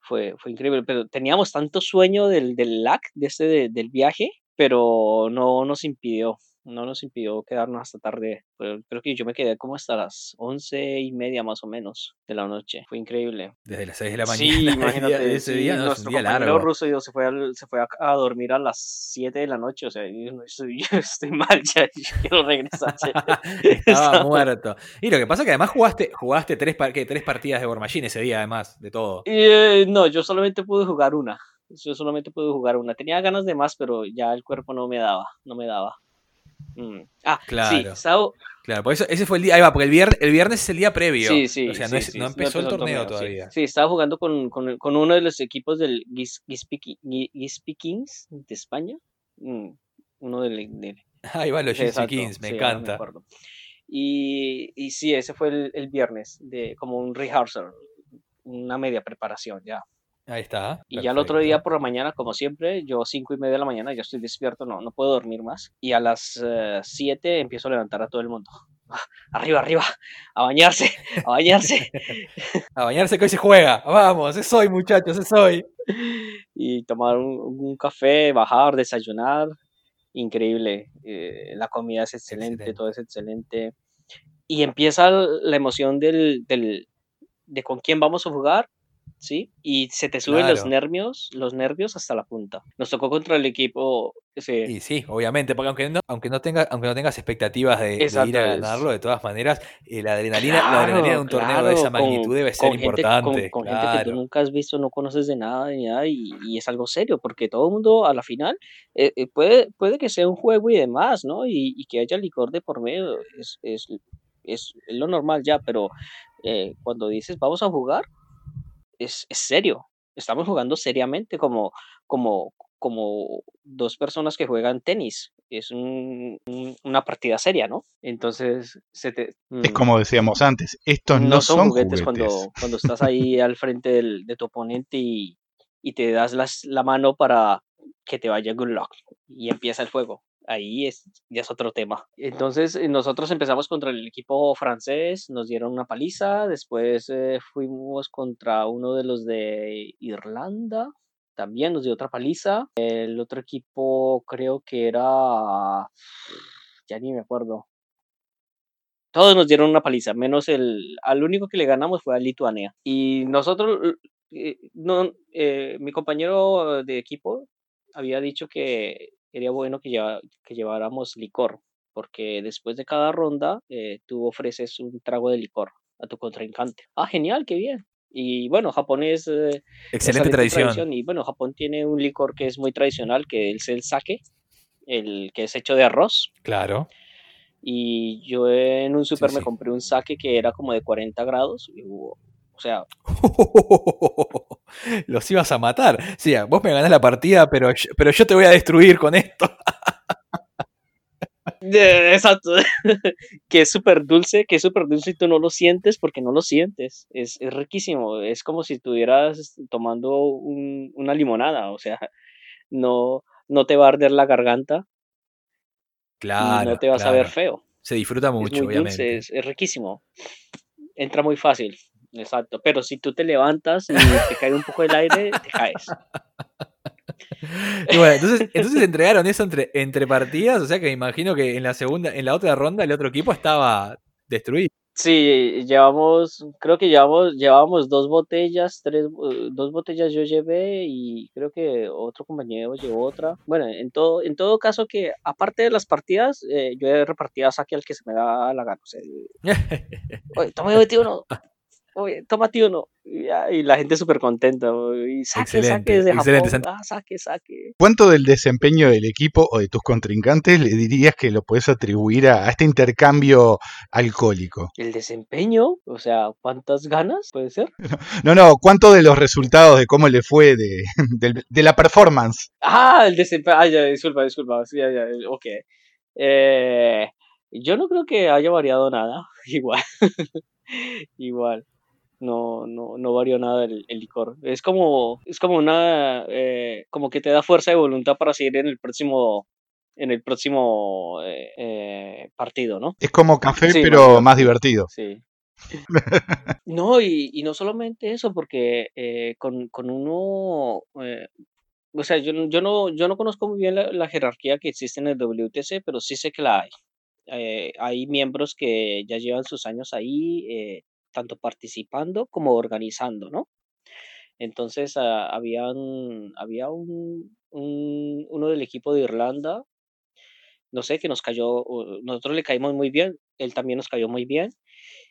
fue, fue increíble, pero teníamos tanto sueño del, del lag, de este, del viaje, pero no nos impidió no nos impidió quedarnos hasta tarde. creo que yo me quedé como hasta las once y media más o menos de la noche. Fue increíble. Desde las seis de la mañana. Sí, imagínate. ese día, no, nuestro compañero ruso se fue, a, se fue a, dormir a las siete de la noche. O sea, yo estoy, estoy mal ya. Yo quiero regresar. Estaba muerto. Y lo que pasa es que además jugaste, jugaste tres, tres partidas de War Machine ese día, además, de todo. Eh, no, yo solamente pude jugar una. Yo solamente pude jugar una. Tenía ganas de más, pero ya el cuerpo no me daba. No me daba. Mm. Ah, claro. Sí, Claro, por eso ese fue el día. Ahí va, porque el viernes, el viernes es el día previo. Sí, sí. O sea, no, empezó el torneo, todavía. Sí, estaba jugando con, con, con, uno de los equipos del Gispi Kings de España. Mm, uno del. Ahí va, los Gispi Kings, me encanta. y, y sí, ese fue el, el, viernes, de como un rehearsal, una media preparación ya. Ahí está. Y ya el otro día por la mañana, como siempre, yo cinco y media de la mañana ya estoy despierto, no, no puedo dormir más. Y a las uh, siete empiezo a levantar a todo el mundo. Arriba, arriba, a bañarse, a bañarse. a bañarse que hoy se juega. Vamos, es hoy, muchachos, es hoy. Y tomar un, café, bajar, desayunar. Increíble. Eh, la comida es excelente, todo es excelente. Y empieza la emoción del, del, de con quién vamos a jugar ¿sí? Y se te suben los nervios, los nervios hasta la punta. Nos tocó contra el equipo. Ese... Y sí, obviamente, porque aunque no, aunque no, tenga, aunque no tengas expectativas de, ir a ganarlo, de todas maneras, eh, la, adrenalina, la adrenalina de un torneo de esa magnitud debe ser importante. Con, gente que tú nunca has visto, no conoces de nada, ni nada y, y, es algo serio, porque todo el mundo a la final eh, eh, puede, puede que sea un juego y demás, ¿no? Y, y que haya licor de por medio, es, es, es, lo normal ya, pero cuando dices vamos a jugar, es, serio. Estamos jugando seriamente como, como, como dos personas que juegan tenis. Es una partida seria, ¿no? Entonces, se te, es mm, como decíamos antes, estos no, son, juguetes, Cuando, cuando estás ahí al frente del, de tu oponente y, y te das las, la mano para que te vaya good luck y empieza el juego ahí es, ya es otro tema. Entonces eh, nosotros empezamos contra el equipo francés, nos dieron una paliza, después eh, fuimos contra uno de los de Irlanda, también nos dio otra paliza. El otro equipo creo que era, ya ni me acuerdo. Todos nos dieron una paliza, menos el, al único que le ganamos fue a Lituania. Y nosotros, eh, no, mi compañero de equipo había dicho que sería bueno que, que lleváramos licor, porque después de cada ronda eh, tú ofreces un trago de licor a tu contrincante. Ah, genial, qué bien. Y bueno, Japón es... Eh, Excelente tradición. Y bueno, Japón tiene un licor que es muy tradicional, que es el sake, el que es hecho de arroz. Claro. Y yo en un super me compré un sake que era como de 40 grados. Y o sea. Los ibas a matar. Sí, vos me ganás la partida, pero yo, pero yo te voy a destruir con esto. Exacto. que es súper dulce, que es súper dulce y tú no lo sientes porque no lo sientes. Es, es riquísimo. Es como si estuvieras tomando una limonada. O sea, no, no te va a arder la garganta. Claro. no te vas a ver feo. Se disfruta mucho, obviamente. es riquísimo. Entra muy fácil. Exacto, pero si tú te levantas y te cae un poco el aire, te caes. Y bueno, entonces, entonces entregaron eso entre, entre partidas, o sea que me imagino que en la segunda, en la otra ronda el otro equipo estaba destruido. Sí, llevamos, creo que llevamos, llevábamos dos botellas, tres, dos botellas yo llevé y creo que otro compañero llevó otra. Bueno, en todo, en todo caso que aparte de las partidas, eh, yo he repartido saque al que se me da la gana. O sea, oye, toma 21. Oye, tómate uno. Y, y la gente súper contenta. Y saque, Excelente, saque excelente, Japón. Ah, saque, saque. ¿Cuánto del desempeño del equipo o de tus contrincantes le dirías que lo puedes atribuir a, a este intercambio alcohólico? El desempeño, o sea, ¿cuántas ganas puede ser? No, no, ¿cuánto de los resultados de cómo le fue de, de la performance? Ah, el desempeño. Ah, ya, disculpa, disculpa. Sí, ya, ya, ok. Eh, yo no creo que haya variado nada. Igual. Igual. No, no, no varió nada el, el licor. Es como, es como una, eh, como que te da fuerza de voluntad para seguir en el próximo, en el próximo eh, eh, partido, ¿no? Es como café, Sí, pero más más divertido. Sí. No, y, y no solamente eso, porque eh, con, con uno, o sea, yo, no- yo no, yo no conozco muy bien la, la jerarquía que existe en el WTC, pero sí sé que la hay. Eh, hay miembros que ya llevan sus años ahí, eh, tanto participando como organizando, ¿no? Entonces, ah, había un, un- uno del equipo de Irlanda, no sé, que nos cayó, nosotros le caímos muy bien, él también nos cayó muy bien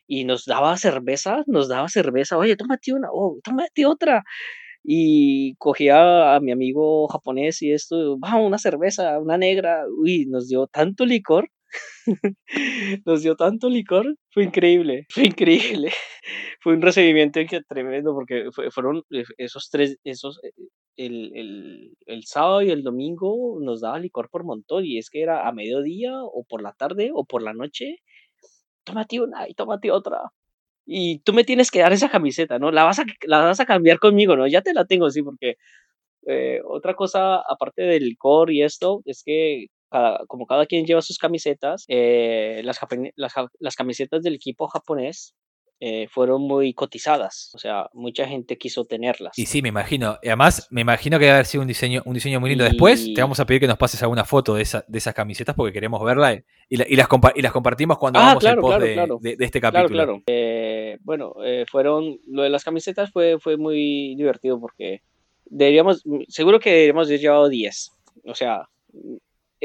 y nos daba cerveza, nos daba cerveza, oye, tómate una, oh, tómate otra. Y cogía a mi amigo japonés y esto, vamos, una cerveza, una negra, uy, nos dio tanto licor, nos dio tanto licor, fue increíble, fue increíble. Fue un recibimiento tremendo porque fue- fueron esos tres, esos, eh, el, el, el sábado y el domingo nos daba licor por montón y es que era a mediodía o por la tarde o por la noche tómate una y tómate otra. Y tú me tienes que dar esa camiseta, ¿no? La vas a, la vas a cambiar conmigo, ¿no? Ya te la tengo, sí, porque eh, otra cosa, aparte del licor y esto, es que cada- como cada quien lleva sus camisetas, eh, las, las, camisetas del equipo japonés eh, fueron muy cotizadas. O sea, mucha gente quiso tenerlas. Y sí, me imagino. Y además, me imagino que debe haber sido un diseño, un diseño muy lindo. Después te vamos a pedir que nos pases alguna foto de, esa- de esas camisetas porque queremos verla y, la- y las, compa- y las compartimos cuando Ah, hagamos claro, el post claro, de, claro. de- de este Claro, capítulo. claro. Eh, bueno, eh, fueron, lo de las camisetas fue, fue muy divertido porque deberíamos, seguro que deberíamos haber llevado 10. O sea,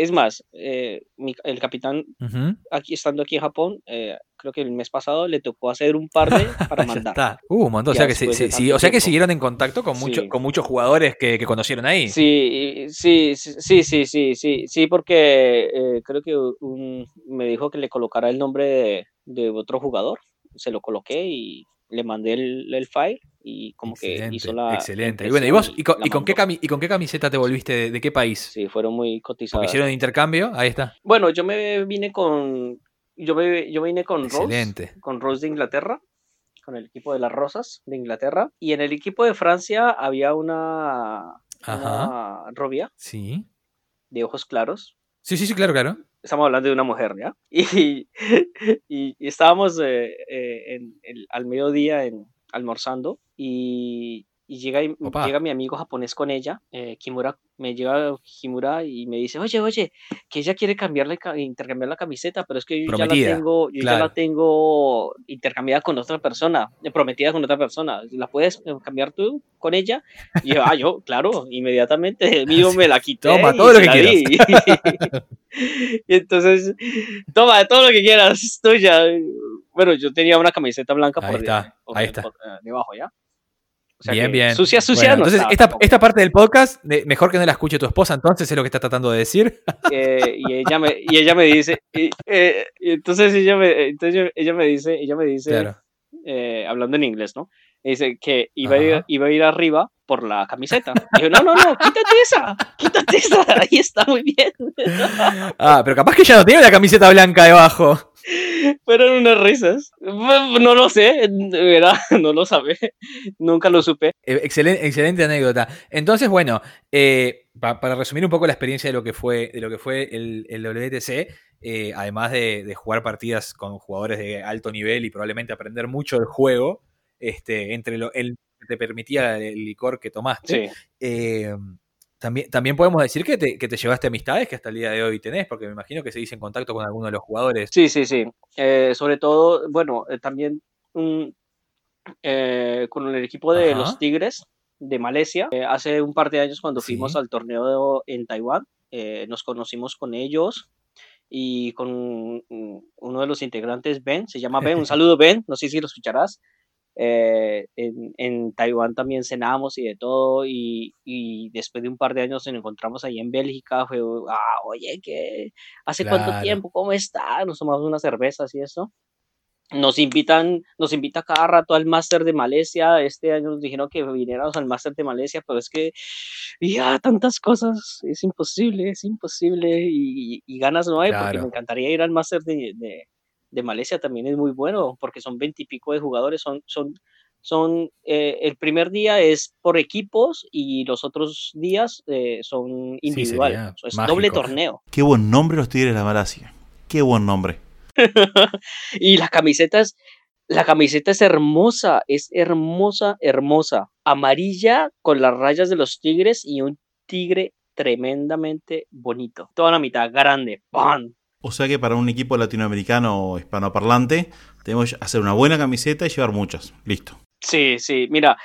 es más, eh, mi- el capitán aquí estando aquí en Japón, eh, creo que el mes pasado le tocó hacer un par de para mandar. Uh. O sea que, sí, tanto o sea que siguieron en contacto con, mucho- Sí. con muchos jugadores que, que conocieron ahí. Sí, sí, sí, sí, sí, sí, sí, sí, porque eh, creo que un, me dijo que le colocara el nombre de, de otro jugador, se lo coloqué y le mandé el, el file y como que excelente, hizo la excelente. Y bueno, ¿y vos? ¿Y con, la y con qué, cami- ¿Y con qué camiseta te volviste? ¿De, de qué país? Sí, fueron muy cotizadas. hicieron intercambio. Ahí está. Bueno, yo me vine con, yo me, yo vine con Rose, Excelente. con Rose de Inglaterra, con el equipo de las Rosas de Inglaterra, y en el equipo de Francia había una, Ajá. una rubia Sí. de ojos claros, Sí, sí, sí, claro, claro. estamos hablando de una mujer, ¿ya? Y, y, y estábamos eh, eh, en el- al mediodía en, almorzando y, y llega, y- llega mi amigo japonés con ella, eh, Kimura, me llega Kimura y me dice, oye, oye, que ella quiere cambiarle, ca- intercambiar la camiseta, pero es que yo ya la tengo, yo ya claro. la tengo intercambiada con otra persona, eh, prometida con otra persona, ¿la puedes eh, cambiar tú con ella? Y yo, ah, yo, claro, inmediatamente mismo me la quité. Toma, todo lo que quieras. y entonces, toma, todo lo que quieras, tuya. Bueno, yo tenía una camiseta blanca Ahí por, está, ahí está. por, eh, debajo, ¿ya? O sea bien, bien. Sucia, sucia Bueno, no entonces, esta, esta parte del podcast, de- mejor que no la escuche tu esposa, entonces es lo que está tratando de decir. Eh, y ella me y ella me dice y, eh, y entonces ella me entonces ella me dice ella me dice Claro. eh, hablando en inglés no dice que iba a, ir, Ajá. iba a ir arriba por la camiseta y yo no no no quítate esa quítate esa ahí está muy bien Ah, pero capaz que ya no tiene la camiseta blanca debajo. Fueron unas risas no lo sé ¿verdad? no lo sabe nunca lo supe Eh, Excelente, excelente anécdota. Entonces, bueno, eh, pa- para resumir un poco la experiencia de lo que fue, de lo que fue el, el WTC, eh, además de, de jugar partidas con jugadores de alto nivel y probablemente aprender mucho del juego, este, entre lo el que te permitía el licor que tomaste, sí también, también podemos decir que te, que te llevaste amistades que hasta el día de hoy tenés, porque me imagino que seguís en contacto con alguno de los jugadores. Sí, sí, sí. Eh, sobre todo, bueno, eh, también mm, eh, con el equipo de Ajá. los Tigres de Malasia. eh, hace un par de años cuando Sí. fuimos al torneo en Taiwán, eh, nos conocimos con ellos y con uno de los integrantes, Ben, se llama Ben, un saludo Ben, no sé si lo escucharás. Eh, en, en, Taiwán también cenamos y de todo, y, y, después de un par de años nos encontramos ahí en Bélgica, fue, ah, oye, ¿qué? ¿Hace cuánto tiempo? ¿Cómo está? Nos tomamos unas cervezas y eso. Nos invitan, nos invita cada rato al máster de Malesia. Este año nos dijeron que viniéramos al máster de Malesia, pero es que ya tantas cosas, es imposible, es imposible y, y ganas no hay, porque me encantaría ir al máster de, de, de, Malesia también es muy bueno, porque son veintipico de jugadores, son, son, son eh, el primer día es por equipos y los otros días eh, son individuales, es doble torneo. Qué buen nombre los Tigres de la Malasia, qué buen nombre. y la camiseta es, la camiseta es hermosa, es hermosa, hermosa. Amarilla con las rayas de los tigres y un tigre tremendamente bonito. Toda la mitad, grande. ¡Pam! O sea que para un equipo latinoamericano o hispanoparlante, tenemos que hacer una buena camiseta y llevar muchas. Listo. Sí, sí, mira,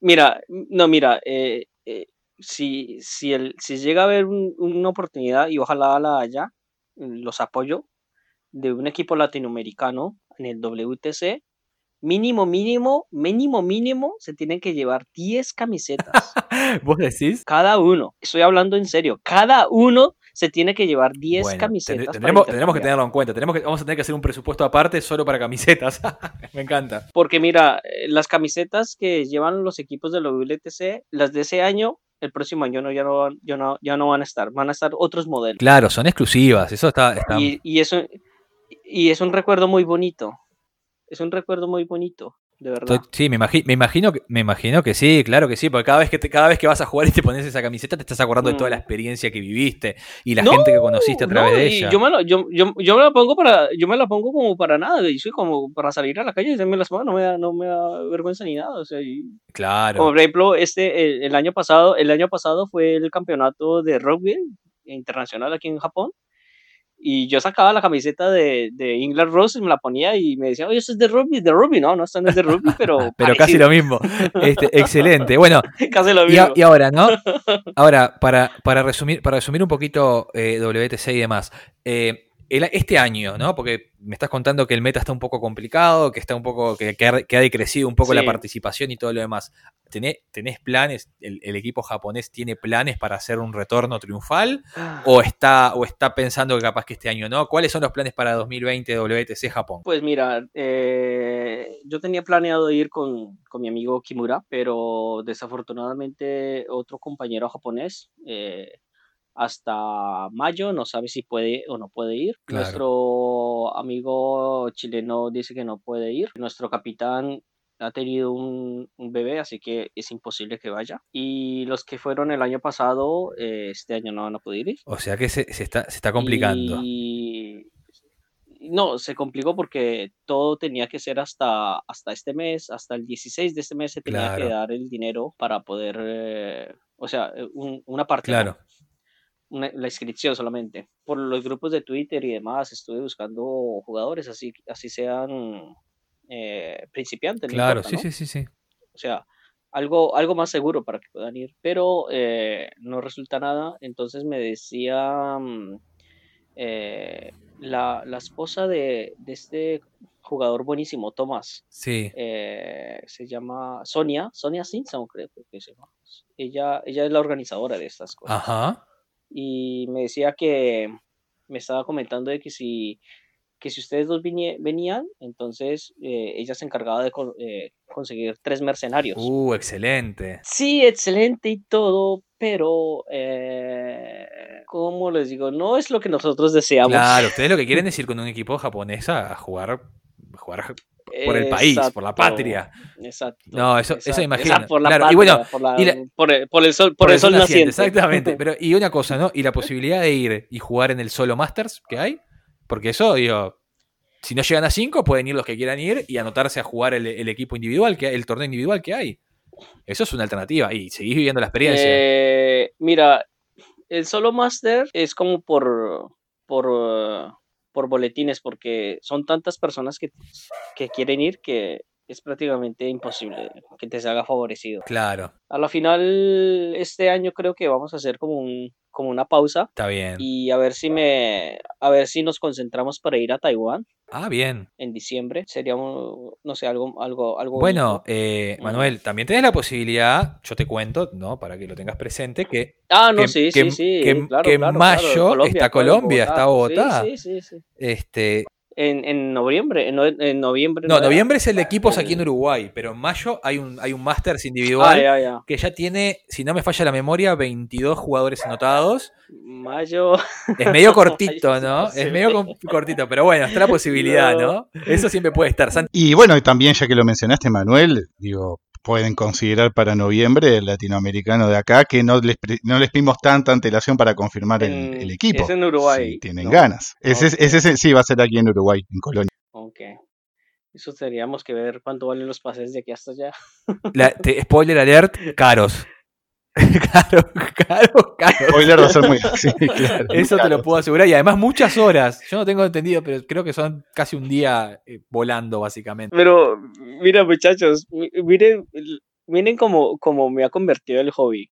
mira, no, mira, eh, eh, si, si, el, si llega a haber una oportunidad y ojalá la haya, los apoyo, de un equipo latinoamericano en el WTC, mínimo, mínimo, mínimo, mínimo, se tienen que llevar 10 camisetas. ¿Vos decís? Cada uno. Estoy hablando en serio. Cada uno se tiene que llevar 10 camisetas. Tendremos, tenemos que tenerlo en cuenta. Tenemos que, vamos a tener que hacer un presupuesto aparte solo para camisetas. Me encanta. Porque mira, eh, las camisetas que llevan los equipos del WTC, las de ese año, el próximo año no, ya, no, ya, no, ya no van a estar. Van a estar otros modelos. Claro, son exclusivas. Eso está... está... Y, y eso y es un recuerdo muy bonito. Es un recuerdo muy bonito, de verdad. Sí, me, me, imagino, me imagino que sí, claro que sí, porque cada vez que, cada vez que vas a jugar y te pones esa camiseta te estás acordando de toda la mm. experiencia que viviste y la gente que conociste a través de ella. Yo me, yo, yo, yo, me la pongo para, yo me la pongo como para nada, y soy como para salir a la calle y me las pongo, no me da, no me da vergüenza ni nada. O sea, claro. por ejemplo, este, el, año pasado, el año pasado fue el campeonato de rugby internacional aquí en Japón y yo sacaba la camiseta de, de England Rose y me la ponía y me decía, oye, eso es de rugby, de rugby, no, no, esto no es de rugby, pero... pero casi lo mismo. Este, excelente. Bueno, casi lo mismo. Y, ahora, ¿no? Ahora, para, para, resumir, para resumir un poquito eh, WTC y demás, eh, este año, ¿no? Porque me estás contando que el meta está un poco complicado, que está un poco, que, que, ha, decrecido un poco la participación y todo lo demás. ¿Tenés, tenés planes? El, equipo japonés tiene planes para hacer un retorno triunfal? ¿O está, ¿O está pensando que capaz que este año no? ¿Cuáles son los planes para 2020 WTC Japón? Pues mira, eh, yo tenía planeado ir con, con, mi amigo Kimura, pero desafortunadamente otro compañero japonés eh, hasta mayo, no sabe si puede o no puede ir. Nuestro amigo chileno dice que no puede ir. Nuestro capitán ha tenido un, bebé, así que es imposible que vaya. Y los que fueron el año pasado, eh, este año no van a poder ir. O sea que se, está, se está complicando. Y... No, se complicó porque todo tenía que ser hasta, hasta este mes, hasta el 16 de este mes se tenía que dar el dinero para poder, eh, o sea, una parte. Claro la inscripción solamente. Por los grupos de Twitter y demás estuve buscando jugadores, así, así sean eh, principiantes. Claro, sí, sí, sí, sí. O sea, algo, algo más seguro para que puedan ir, pero eh, no resulta nada. Entonces me decía mm, eh, la, la, esposa de, de, este jugador buenísimo, Tomás. Sí. se llama Sonia, Sonia Simpson, creo que se llama. Ella, ella es la organizadora de estas cosas. Ajá y me decía que me estaba comentando de que si, que si ustedes dos venían, entonces eh, ella se encargaba de eh, conseguir tres mercenarios. Uh, excelente. Sí, excelente y todo, pero, eh, ¿cómo les digo? No es lo que nosotros deseamos. Claro, ustedes lo que quieren decir con un equipo japonés a jugar, jugar por el país, por la patria. Exacto. No, eso, eso imagino. Por la patria, y bueno, por, el, sol, por, el sol, naciente. Exactamente. Pero, y una cosa, ¿no? Y la posibilidad de ir y jugar en el solo Masters que hay. Porque eso, digo, si no llegan a 5, pueden ir los que quieran ir y anotarse a jugar el, equipo individual, que el torneo individual que hay. Eso es una alternativa y seguís viviendo la experiencia. Eh, mira, el solo master es como por, por por boletines porque son tantas personas que, que quieren ir que es prácticamente imposible que te salga favorecido. Claro, A la final, este año creo que vamos a hacer como un, como una pausa está bien. y a ver si me, a ver si nos concentramos para ir a Taiwán Ah, bien. en diciembre. Sería, un- no sé, algo, algo, algo Bueno, eh. Manuel, también tenés la posibilidad, yo te cuento, ¿no? Para que lo tengas presente, que Ah, no, que- sí, que- sí, sí. que- claro, que en claro, mayo claro, Colombia, está claro, Colombia, está Bogotá. Sí, sí, sí. este, En, en noviembre, en, no- en noviembre. no, noviembre es el de equipos aquí en Uruguay, pero en mayo hay un, hay un Masters Ah, individual ya, ya. que ya tiene, si no me falla la memoria, 22 jugadores anotados. Mayo. Es medio cortito, ¿no? Es medio cortito, pero bueno, está la posibilidad, ¿no? Eso siempre puede estar. Y bueno, y también ya que lo mencionaste, Manuel, digo, pueden considerar para noviembre el latinoamericano de acá, que no les, no les pedimos tanta antelación para confirmar el, En- el equipo. es en Uruguay, Si tienen ¿no? ganas. Ese, ese es- sí, va a ser aquí en Uruguay, en Colonia. Ok. Eso tendríamos que ver cuánto valen los pases de aquí hasta allá. la- te- spoiler alert, caros. caro, caro, caro. Spoiler va a ser muy. sí, claro. Eso te lo puedo asegurar. Y además muchas horas. Yo no tengo entendido, pero creo que son casi un día eh, volando, básicamente. Pero, mira, muchachos, mi- miren, miren cómo, cómo me ha convertido el hobby.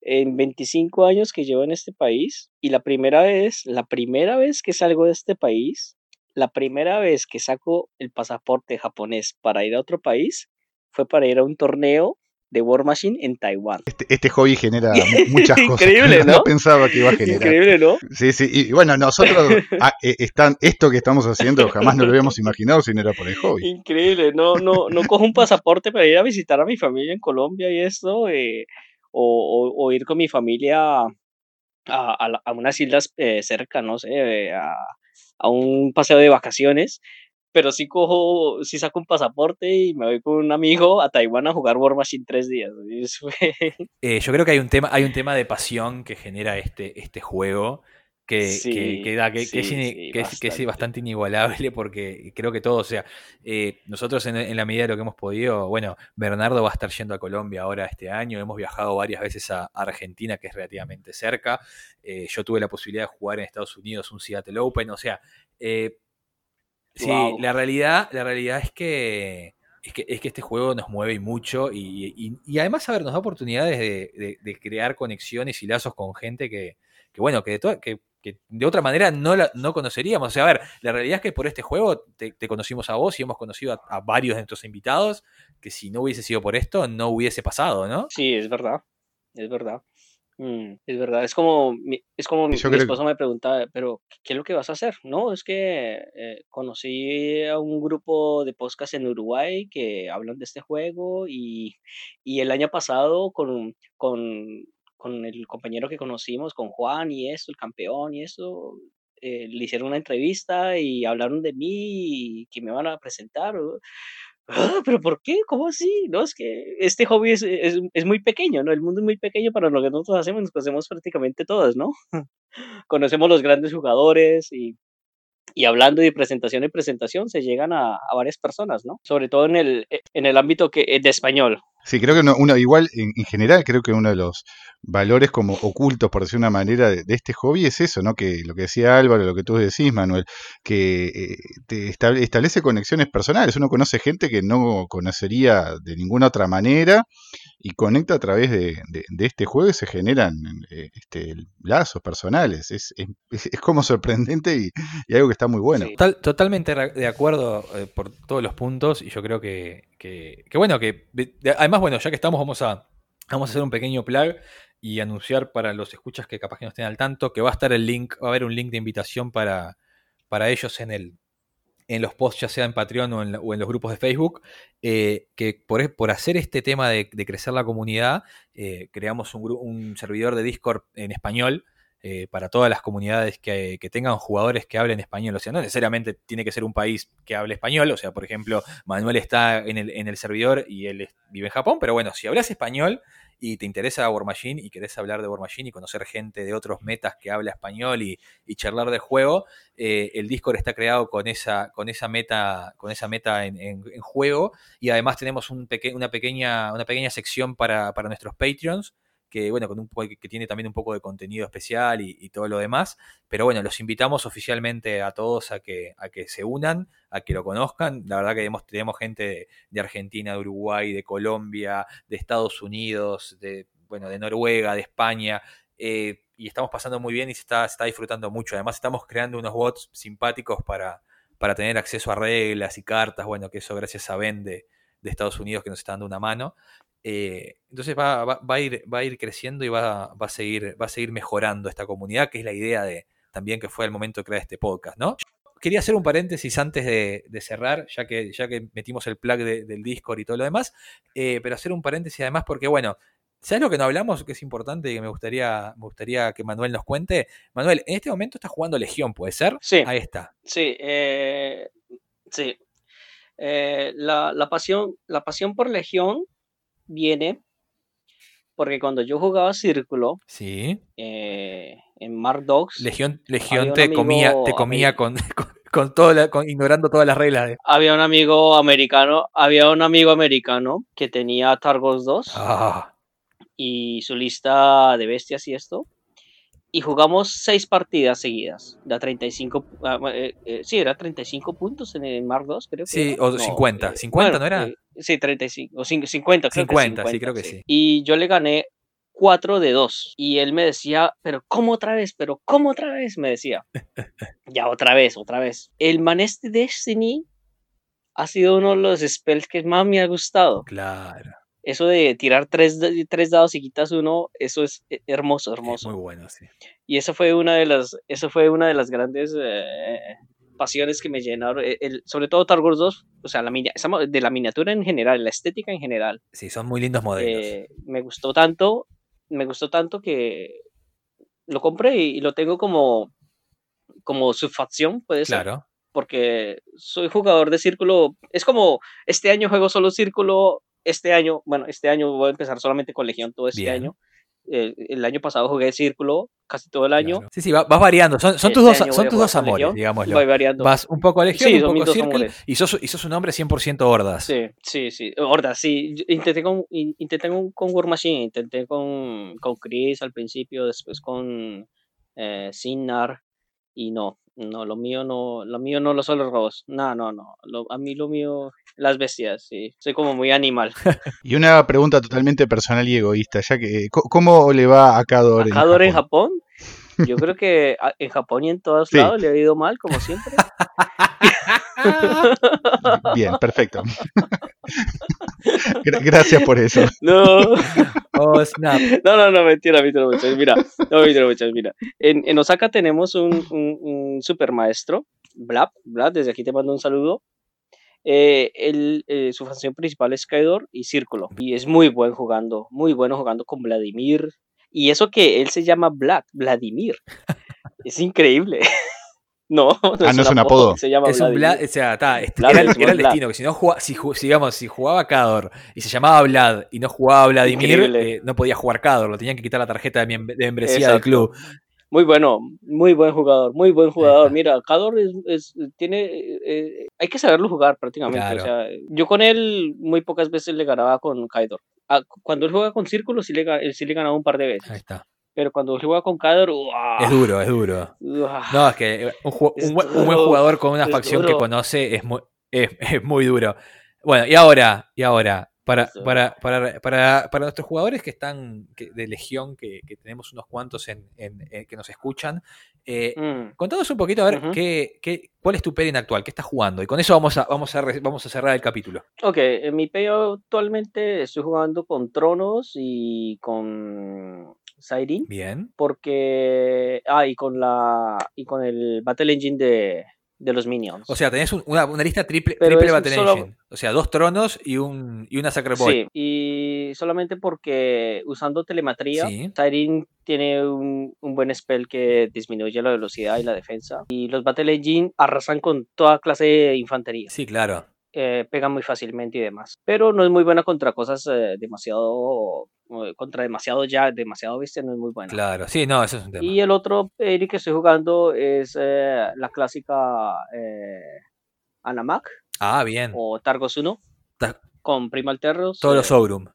En 25 años que llevo en este país, y la primera vez, la primera vez que salgo de este país, la primera vez que saco el pasaporte japonés para ir a otro país, fue para ir a un torneo de War Machine en Taiwán. Este, este hobby genera mu- muchas cosas. Increíble, ¿no? pensaba que iba a generar. Increíble, ¿no? Sí, sí. Y bueno, nosotros, ah, eh, están, esto que estamos haciendo jamás no lo habíamos imaginado si no era por el hobby. Increíble, no, no, no cojo un pasaporte para ir a visitar a mi familia en Colombia y esto, eh, o, o- o ir con mi familia a, a, a unas islas eh, cerca, no sé, eh, a, a un paseo de vacaciones, pero sí cojo, sí saco un pasaporte y me voy con un amigo a Taiwán a jugar War Machine tres días. Eh, yo creo que hay un tema, hay un tema de pasión que genera este, este juego. Que, que- Sí, que da- que- es, sí, que es- que es bastante. bastante inigualable porque creo que todo, o sea, eh, nosotros en, en la medida de lo que hemos podido, bueno, Bernardo va a estar yendo a Colombia ahora este año, hemos viajado varias veces a Argentina, que es relativamente cerca, eh, yo tuve la posibilidad de jugar en Estados Unidos un Seattle Open, o sea, eh, sí, la realidad, la realidad es que, es que es que este juego nos mueve y mucho y, y- y además, a ver, nos da oportunidades de, de- de crear conexiones y lazos con gente que, que bueno, que de, to- que, que de otra manera no, la- no conoceríamos. O sea, a ver, la realidad es que por este juego te, te conocimos a vos y hemos conocido a, a varios de nuestros invitados que si no hubiese sido por esto no hubiese pasado, ¿no? Sí, es verdad, es verdad. Mm, es verdad, es como mi, es como mi, mi esposa me pregunta, pero ¿qué es lo que vas a hacer? No, es que eh, conocí a un grupo de podcast en Uruguay que hablan de este juego y, y el año pasado con, con, con el compañero que conocimos, con Juan y eso, el campeón y eso, eh, le hicieron una entrevista y hablaron de mí y que me van a presentar. "Ah, pero ¿por qué? ¿Cómo así? No, es que este hobby es, es, es muy pequeño, ¿no? El mundo es muy pequeño para lo que nosotros hacemos, nos conocemos prácticamente todos, ¿no? Conocemos los grandes jugadores y, y hablando de presentación en presentación se llegan a, a varias personas, ¿no? Sobre todo en el, en el ámbito que, de español. Sí, creo que uno, uno- igual, en, en general, creo que uno de los valores como ocultos, por decir una manera, de, de este hobby es eso, ¿no? Que lo que decía Álvaro, lo que tú decís, Manuel, que eh, te estable- establece conexiones personales. Uno conoce gente que no conocería de ninguna otra manera y conecta a través de, este juego y se generan eh, este, lazos personales. Es, como sorprendente y, algo que está muy bueno. Totalmente de acuerdo eh, por todos los puntos y yo creo que, que- que bueno, que de- de- además, bueno, ya que estamos, vamos a, vamos a hacer un pequeño plug y anunciar para los escuchas que capaz que no estén al tanto que va a estar el link, va a haber un link de invitación para, para ellos en el en los posts, ya sea en Patreon o en, o en los grupos de Facebook, eh, que por, e- por hacer este tema de, de crecer la comunidad, eh, creamos un, un servidor de Discord en español eh, para todas las comunidades que, tengan jugadores que hablen español. O sea, no necesariamente tiene que ser un país que hable español. O sea, por ejemplo, Manuel está en el, servidor y él vive en Japón. Pero bueno, si hablas español y te interesa War Machine y querés hablar de War Machine y conocer gente de otros metas que habla español y, charlar de juego, eh, el Discord está creado con esa, con esa meta, con esa meta en, juego. Y además tenemos un una, pequeña, una pequeña sección para, para nuestros Patreons que bueno, con un, que, tiene también un poco de contenido especial y, todo lo demás. Pero bueno, los invitamos oficialmente a todos a que, a que se unan, a que lo conozcan. La verdad que tenemos, tenemos gente de, Argentina, de Uruguay, de Colombia, de Estados Unidos, de, bueno, de Noruega, de España. Eh, y estamos pasando muy bien y se está, disfrutando mucho. Además, estamos creando unos bots simpáticos para, para tener acceso a reglas y cartas. Bueno, que eso gracias a Ben de, de Estados Unidos que nos está dando una mano. Eh, entonces va, va, va, a ir, va a ir creciendo y va, va, a seguir, va a seguir mejorando esta comunidad, que es la idea de también que fue el momento de crear este podcast, ¿no? Quería hacer un paréntesis antes de, de cerrar, ya que, ya que metimos el plug de, del Discord y todo lo demás, eh, pero hacer un paréntesis además porque, bueno, ¿Sabes lo que no hablamos? Que es importante y que me gustaría, me gustaría que Manuel nos cuente. Manuel, en este momento está jugando Legión, ¿puede ser? Sí. Ahí está. Sí, eh, sí. Eh, la, la, pasión, la pasión por Legión viene porque cuando yo jugaba Círculo sí. eh, en Mar Dogs, Legión, Legión te, comía, te comía con, con, con, todo la, con, ignorando todas las reglas. De... Había un amigo americano, había un amigo americano que tenía Targos 2. Ah y su lista de bestias y esto. Y jugamos seis partidas seguidas. Da 35. Eh, eh, sí, era 35 puntos en el Mar 2, creo que. Sí, era. o 50. eh, 50, bueno, ¿no era? eh, sí, 35. O 50, creo 50, que 50, sí, creo que sí. Y yo le gané 4 de 2. Y él me decía, pero ¿cómo otra vez? ¿Pero cómo otra vez? Me decía. ya, otra vez, otra vez. El man este Destiny ha sido uno de los spells que más me ha gustado. Claro. Eso de tirar tres, tres dados y quitas uno, eso es hermoso, hermoso. Es muy bueno, sí. Y eso fue una de las, eso fue una de las grandes eh, pasiones que me llenaron, el, sobre todo Targos 2, o sea, la, de la miniatura en general, la estética en general. Sí, son muy lindos modelos. Eh, me gustó tanto, me gustó tanto que lo compré y, y lo tengo como, como su facción, puede ser. Claro. Porque soy jugador de círculo, es como, este año juego solo círculo, este año, bueno, este año voy a empezar solamente con Legión todo este Bien. año. El, el, año pasado jugué Círculo casi todo el año. Claro. Sí, sí, vas, vas variando. Son, son Este tus dos, año son tus dos amores, digámoslo. Voy variando. Vas un poco a Legión, Sí, un poco dos amores. y sos, y sos un hombre 100% hordas. Sí, sí, sí. Horda, sí. Yo Intenté con, in- intenté con, con War Machine, intenté con, con Chris al principio, después con eh, Sinnar, y no, no, lo mío no, lo mío no lo son los robots. No, no, no. Lo- a mí lo mío, las bestias, sí. Soy como muy animal. Y una pregunta totalmente personal y egoísta, ya que ¿cómo le va a Cador en Cador en Japón? Japón. Yo creo que a- en Japón y en todos Sí. lados le ha ido mal, como siempre. Bien, perfecto. Gra- Gracias por eso. No. Oh, snap. No, no, no, mentira, mentira, muchachos. Mira, no, mentira, muchachos. Mira, en, en Osaka tenemos un, un, un super maestro, Blab, Blab, desde aquí te mando un saludo. Eh, él, eh, su función principal es Kaidor y Círculo. Y es muy buen jugando, muy bueno jugando con Vladimir. Y eso que él se llama Vlad, Vladimir. Es increíble. No, no Ah, no es un apodo. Se llama Es un. Vlad, o sea, está, este, Vlad era, es era el Vlad. destino, que si no jugaba, si, digamos, si jugaba Cador y se llamaba Vlad y no jugaba Vladimir, eh, no podía jugar Cador, lo tenían que quitar la tarjeta de, mem- de membresía del club. Muy bueno, muy buen jugador, muy buen jugador. Mira, Cador es, es- tiene, eh, hay que saberlo jugar prácticamente. Claro. O sea, yo con él muy pocas veces le ganaba con Kaidor. Ah, cuando él juega con Círculo sí le, él sí le ganaba un par de Ahí veces. está. Pero cuando juega con Kaidor, ¡uah! Es duro, es duro. ¡uah! No, es que eh, un, un buen, un buen duro, jugador con una es facción que conoce es muy, es, es muy duro. Bueno, y ahora, y ahora, para, para, para, para, para nuestros jugadores que están que- de Legión, que, que tenemos unos cuantos en, en- en- que nos escuchan, eh, Mm. contanos un poquito a ver qué, qué, cuál es tu pairing actual, qué estás jugando. Y con eso vamos a, vamos a, vamos a cerrar el capítulo. Ok, en mi PO actualmente estoy jugando con Tronos y con Siren. Bien. Porque. Ah, y con la. Y con el Battle Engine de, de los Minions. O sea, tenés un- una, una lista triple, Pero triple Battle solo- Engine. O sea, dos tronos y, un, y una Sacred Boy. Sí, y solamente porque usando telemetría, Sí. Siren tiene un, un buen spell que disminuye la velocidad y la defensa. Y los Battle Engine arrasan con toda clase de infantería. Sí, claro. Eh, pegan muy fácilmente y demás. Pero no es muy buena contra cosas eh, demasiado. eh, contra demasiado ya, demasiado bestia, no es muy buena. Claro. Sí, no, eso es un tema. Y el otro Eric que estoy jugando es eh, la clásica eh, Anamak Ah, bien. o Targos 1 Ta- con Primal Terrors, Todos eh, los Ogrum.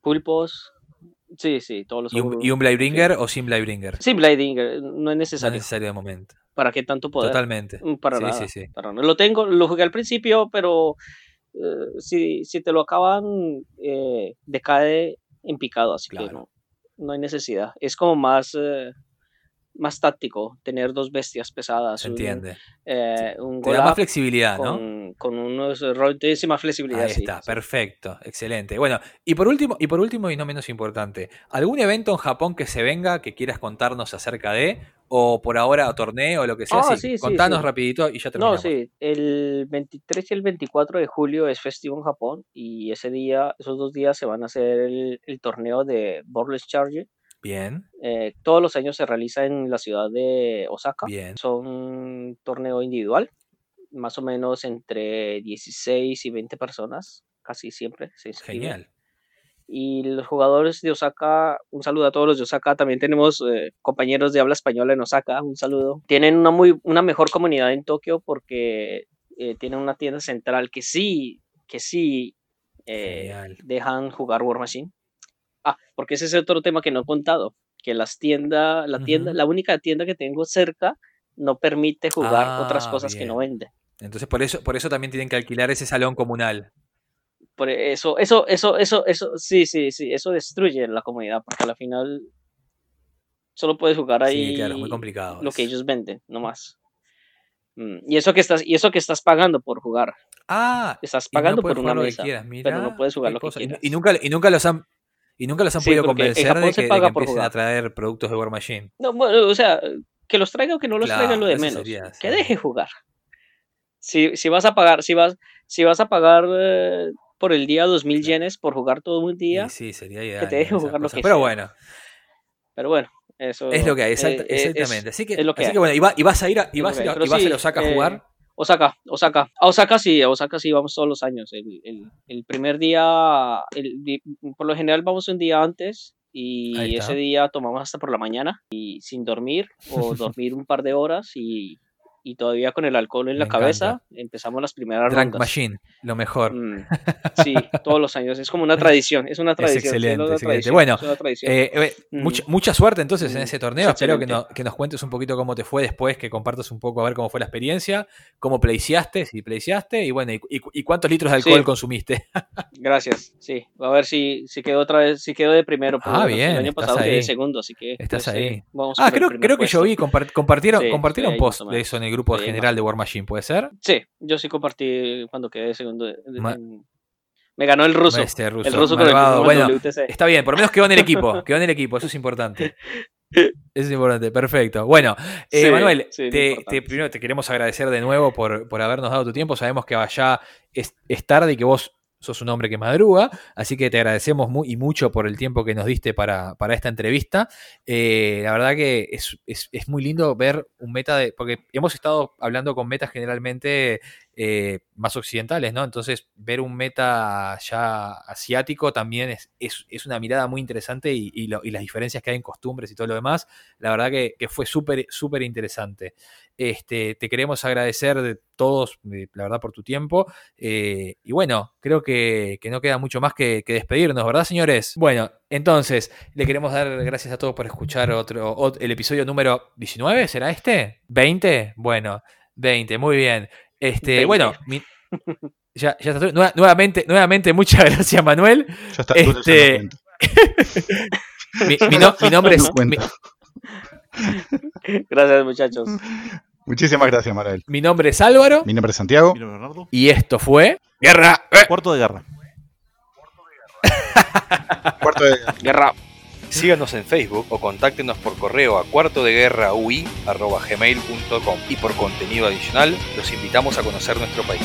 pulpos, Sí, sí, todos los ¿Y un, juegos- y un Blightbringer o sin Blightbringer? Sí, Blading, no es No es necesario. necesario de momento. ¿Para qué tanto poder? Totalmente. Mm, Para sí, nada. sí, sí. para nada. Lo tengo, lo jugué al principio, pero eh, si, si te lo acaban, eh, decae en picado, así que no, no hay necesidad. Es como más, eh, más táctico tener dos bestias pesadas. Un, entiende. eh, un Te da más flexibilidad, ¿no? con, con unos roles de más flexibilidad. Ahí sí, está, sí. perfecto, excelente. Bueno, y por último, y por último y no menos importante, ¿algún evento en Japón que se venga que quieras contarnos acerca de? O por ahora, torneo, o lo que sea. Sí, sí, contanos rapidito y ya No, terminamos. sí, el 23 y el 24 de julio es festivo en Japón y ese día, esos dos días se van a hacer el, el torneo de Borderless Charge. Bien, Eh, todos los años se realiza en la ciudad de Osaka. bien. Son un torneo individual, más o menos entre 16 y 20 personas, casi siempre se inscriben. Genial. Y los jugadores de Osaka, un saludo a todos los de Osaka, también tenemos eh, compañeros de habla española en Osaka, un saludo. Tienen una, muy, una mejor comunidad en Tokio porque eh, tienen una tienda central que sí, que sí eh, dejan jugar War Machine. Ah, porque ese es otro tema que no he contado, que las tiendas, la tienda, la única tienda que tengo cerca no permite jugar otras Ah, cosas que no vende. Entonces por eso, por eso también tienen que alquilar ese salón comunal. Por eso, eso, eso, eso, eso, sí, sí, sí, eso destruye la comunidad, porque al final solo puedes jugar ahí Sí, claro, es muy complicado. lo que ellos venden, no más. Mm, Y eso que estás, y eso que estás pagando por jugar. Ah, Estás no pagando por una mesa. pero no puedes jugar lo que cosa. Quieras. Y, nunca, y nunca los han y nunca los han Sí, podido convencer de que, de que empiecen a traer productos de War Machine. No, bueno, o sea, que los traiga o que no los traiga es lo de Claro, menos. sería, que sí. deje jugar. Si, si vas a pagar, si vas, si vas a pagar eh, por el día 2000 Claro. yenes por jugar todo un día, sí, sería ideal. te deje jugar lo que Pero sea. bueno, pero bueno, eso es lo que hay, eh, eh, es- exactamente. así que, es lo que así que bueno, y, va- y vas a ir a, y lo vas a que a, y vas a sí, a Osaka a eh, jugar. Osaka, Osaka. A Osaka sí, a Osaka sí vamos todos los años. El, el- el primer día, el por lo general vamos un día antes y ese día tomamos hasta por la mañana y sin dormir o dormir un par de horas y, y todavía con el alcohol en la cabeza empezamos las primeras Drunk rondas. Machine, lo mejor. Mm, sí, todos los años. Es como una tradición. Es una tradición. sí, excelente, excelente. tradición, Bueno, es tradición. Eh, eh, Mm. mucha, mucha suerte entonces en Mm, ese torneo. es Espero que, no- que nos cuentes un poquito cómo te fue después, que compartas un poco a ver cómo fue la experiencia, cómo playseaste, si playseaste y bueno, y, y- y cuántos litros de alcohol Sí. consumiste. Gracias. Sí, a ver si, si quedo otra vez, si quedo de primero. Ah, bueno, bien, El año pasado quedé de segundo, así que. Estás pues, ahí. eh, vamos Ah, creo, creo que yo vi, compart- compartieron, Sí, compartieron post de eso en el grupo Sí, general de War Machine, ¿puede ser? Sí, yo sí compartí cuando quedé segundo. de- de- Ma- en- Me ganó el ruso. Este ruso, el ruso con el malvado. Bueno, WTC. Está bien, por lo menos quedó en el equipo, quedó en el equipo, eso es importante. Eso es importante, perfecto. Bueno, eh, Sí, Manuel, sí, lo te, importante. te- primero te queremos agradecer de nuevo por, por habernos dado tu tiempo. Sabemos que allá es, es tarde y que vos sos un hombre que madruga, así que te agradecemos muy, y mucho por el tiempo que nos diste para, para esta entrevista. Eh, la verdad que es, es- es muy lindo ver un meta de. Porque hemos estado hablando con metas generalmente eh, más occidentales, ¿no? Entonces, ver un meta ya asiático también es, es- una mirada muy interesante y, y las diferencias que hay en costumbres y todo lo demás, la verdad que, que fue súper, súper interesante. Este, te queremos agradecer de todos, la verdad, por tu tiempo. eh, y bueno, creo que, que no queda mucho más que, que despedirnos, ¿verdad, señores? Bueno, entonces, le queremos dar gracias a todos por escuchar otro, ot- el episodio número 19, ¿será este? ¿20? Bueno, 20, muy bien. Este, 20. bueno, mi- ya, ya está nuevamente, nuevamente, muchas gracias, Manuel. Ya está, tú Este. Mi, mi no- mi nombre es. Mi- Gracias, muchachos. Muchísimas gracias, Manuel. mi nombre es Álvaro. Mi nombre es Santiago. Mira, Bernardo. Y esto fue. Guerra. eh, Cuarto de guerra. Cuarto de Guerra. Síganos en Facebook o contáctenos por correo a cuartodeguerraui.gmail.com y por contenido adicional los invitamos a conocer nuestro país.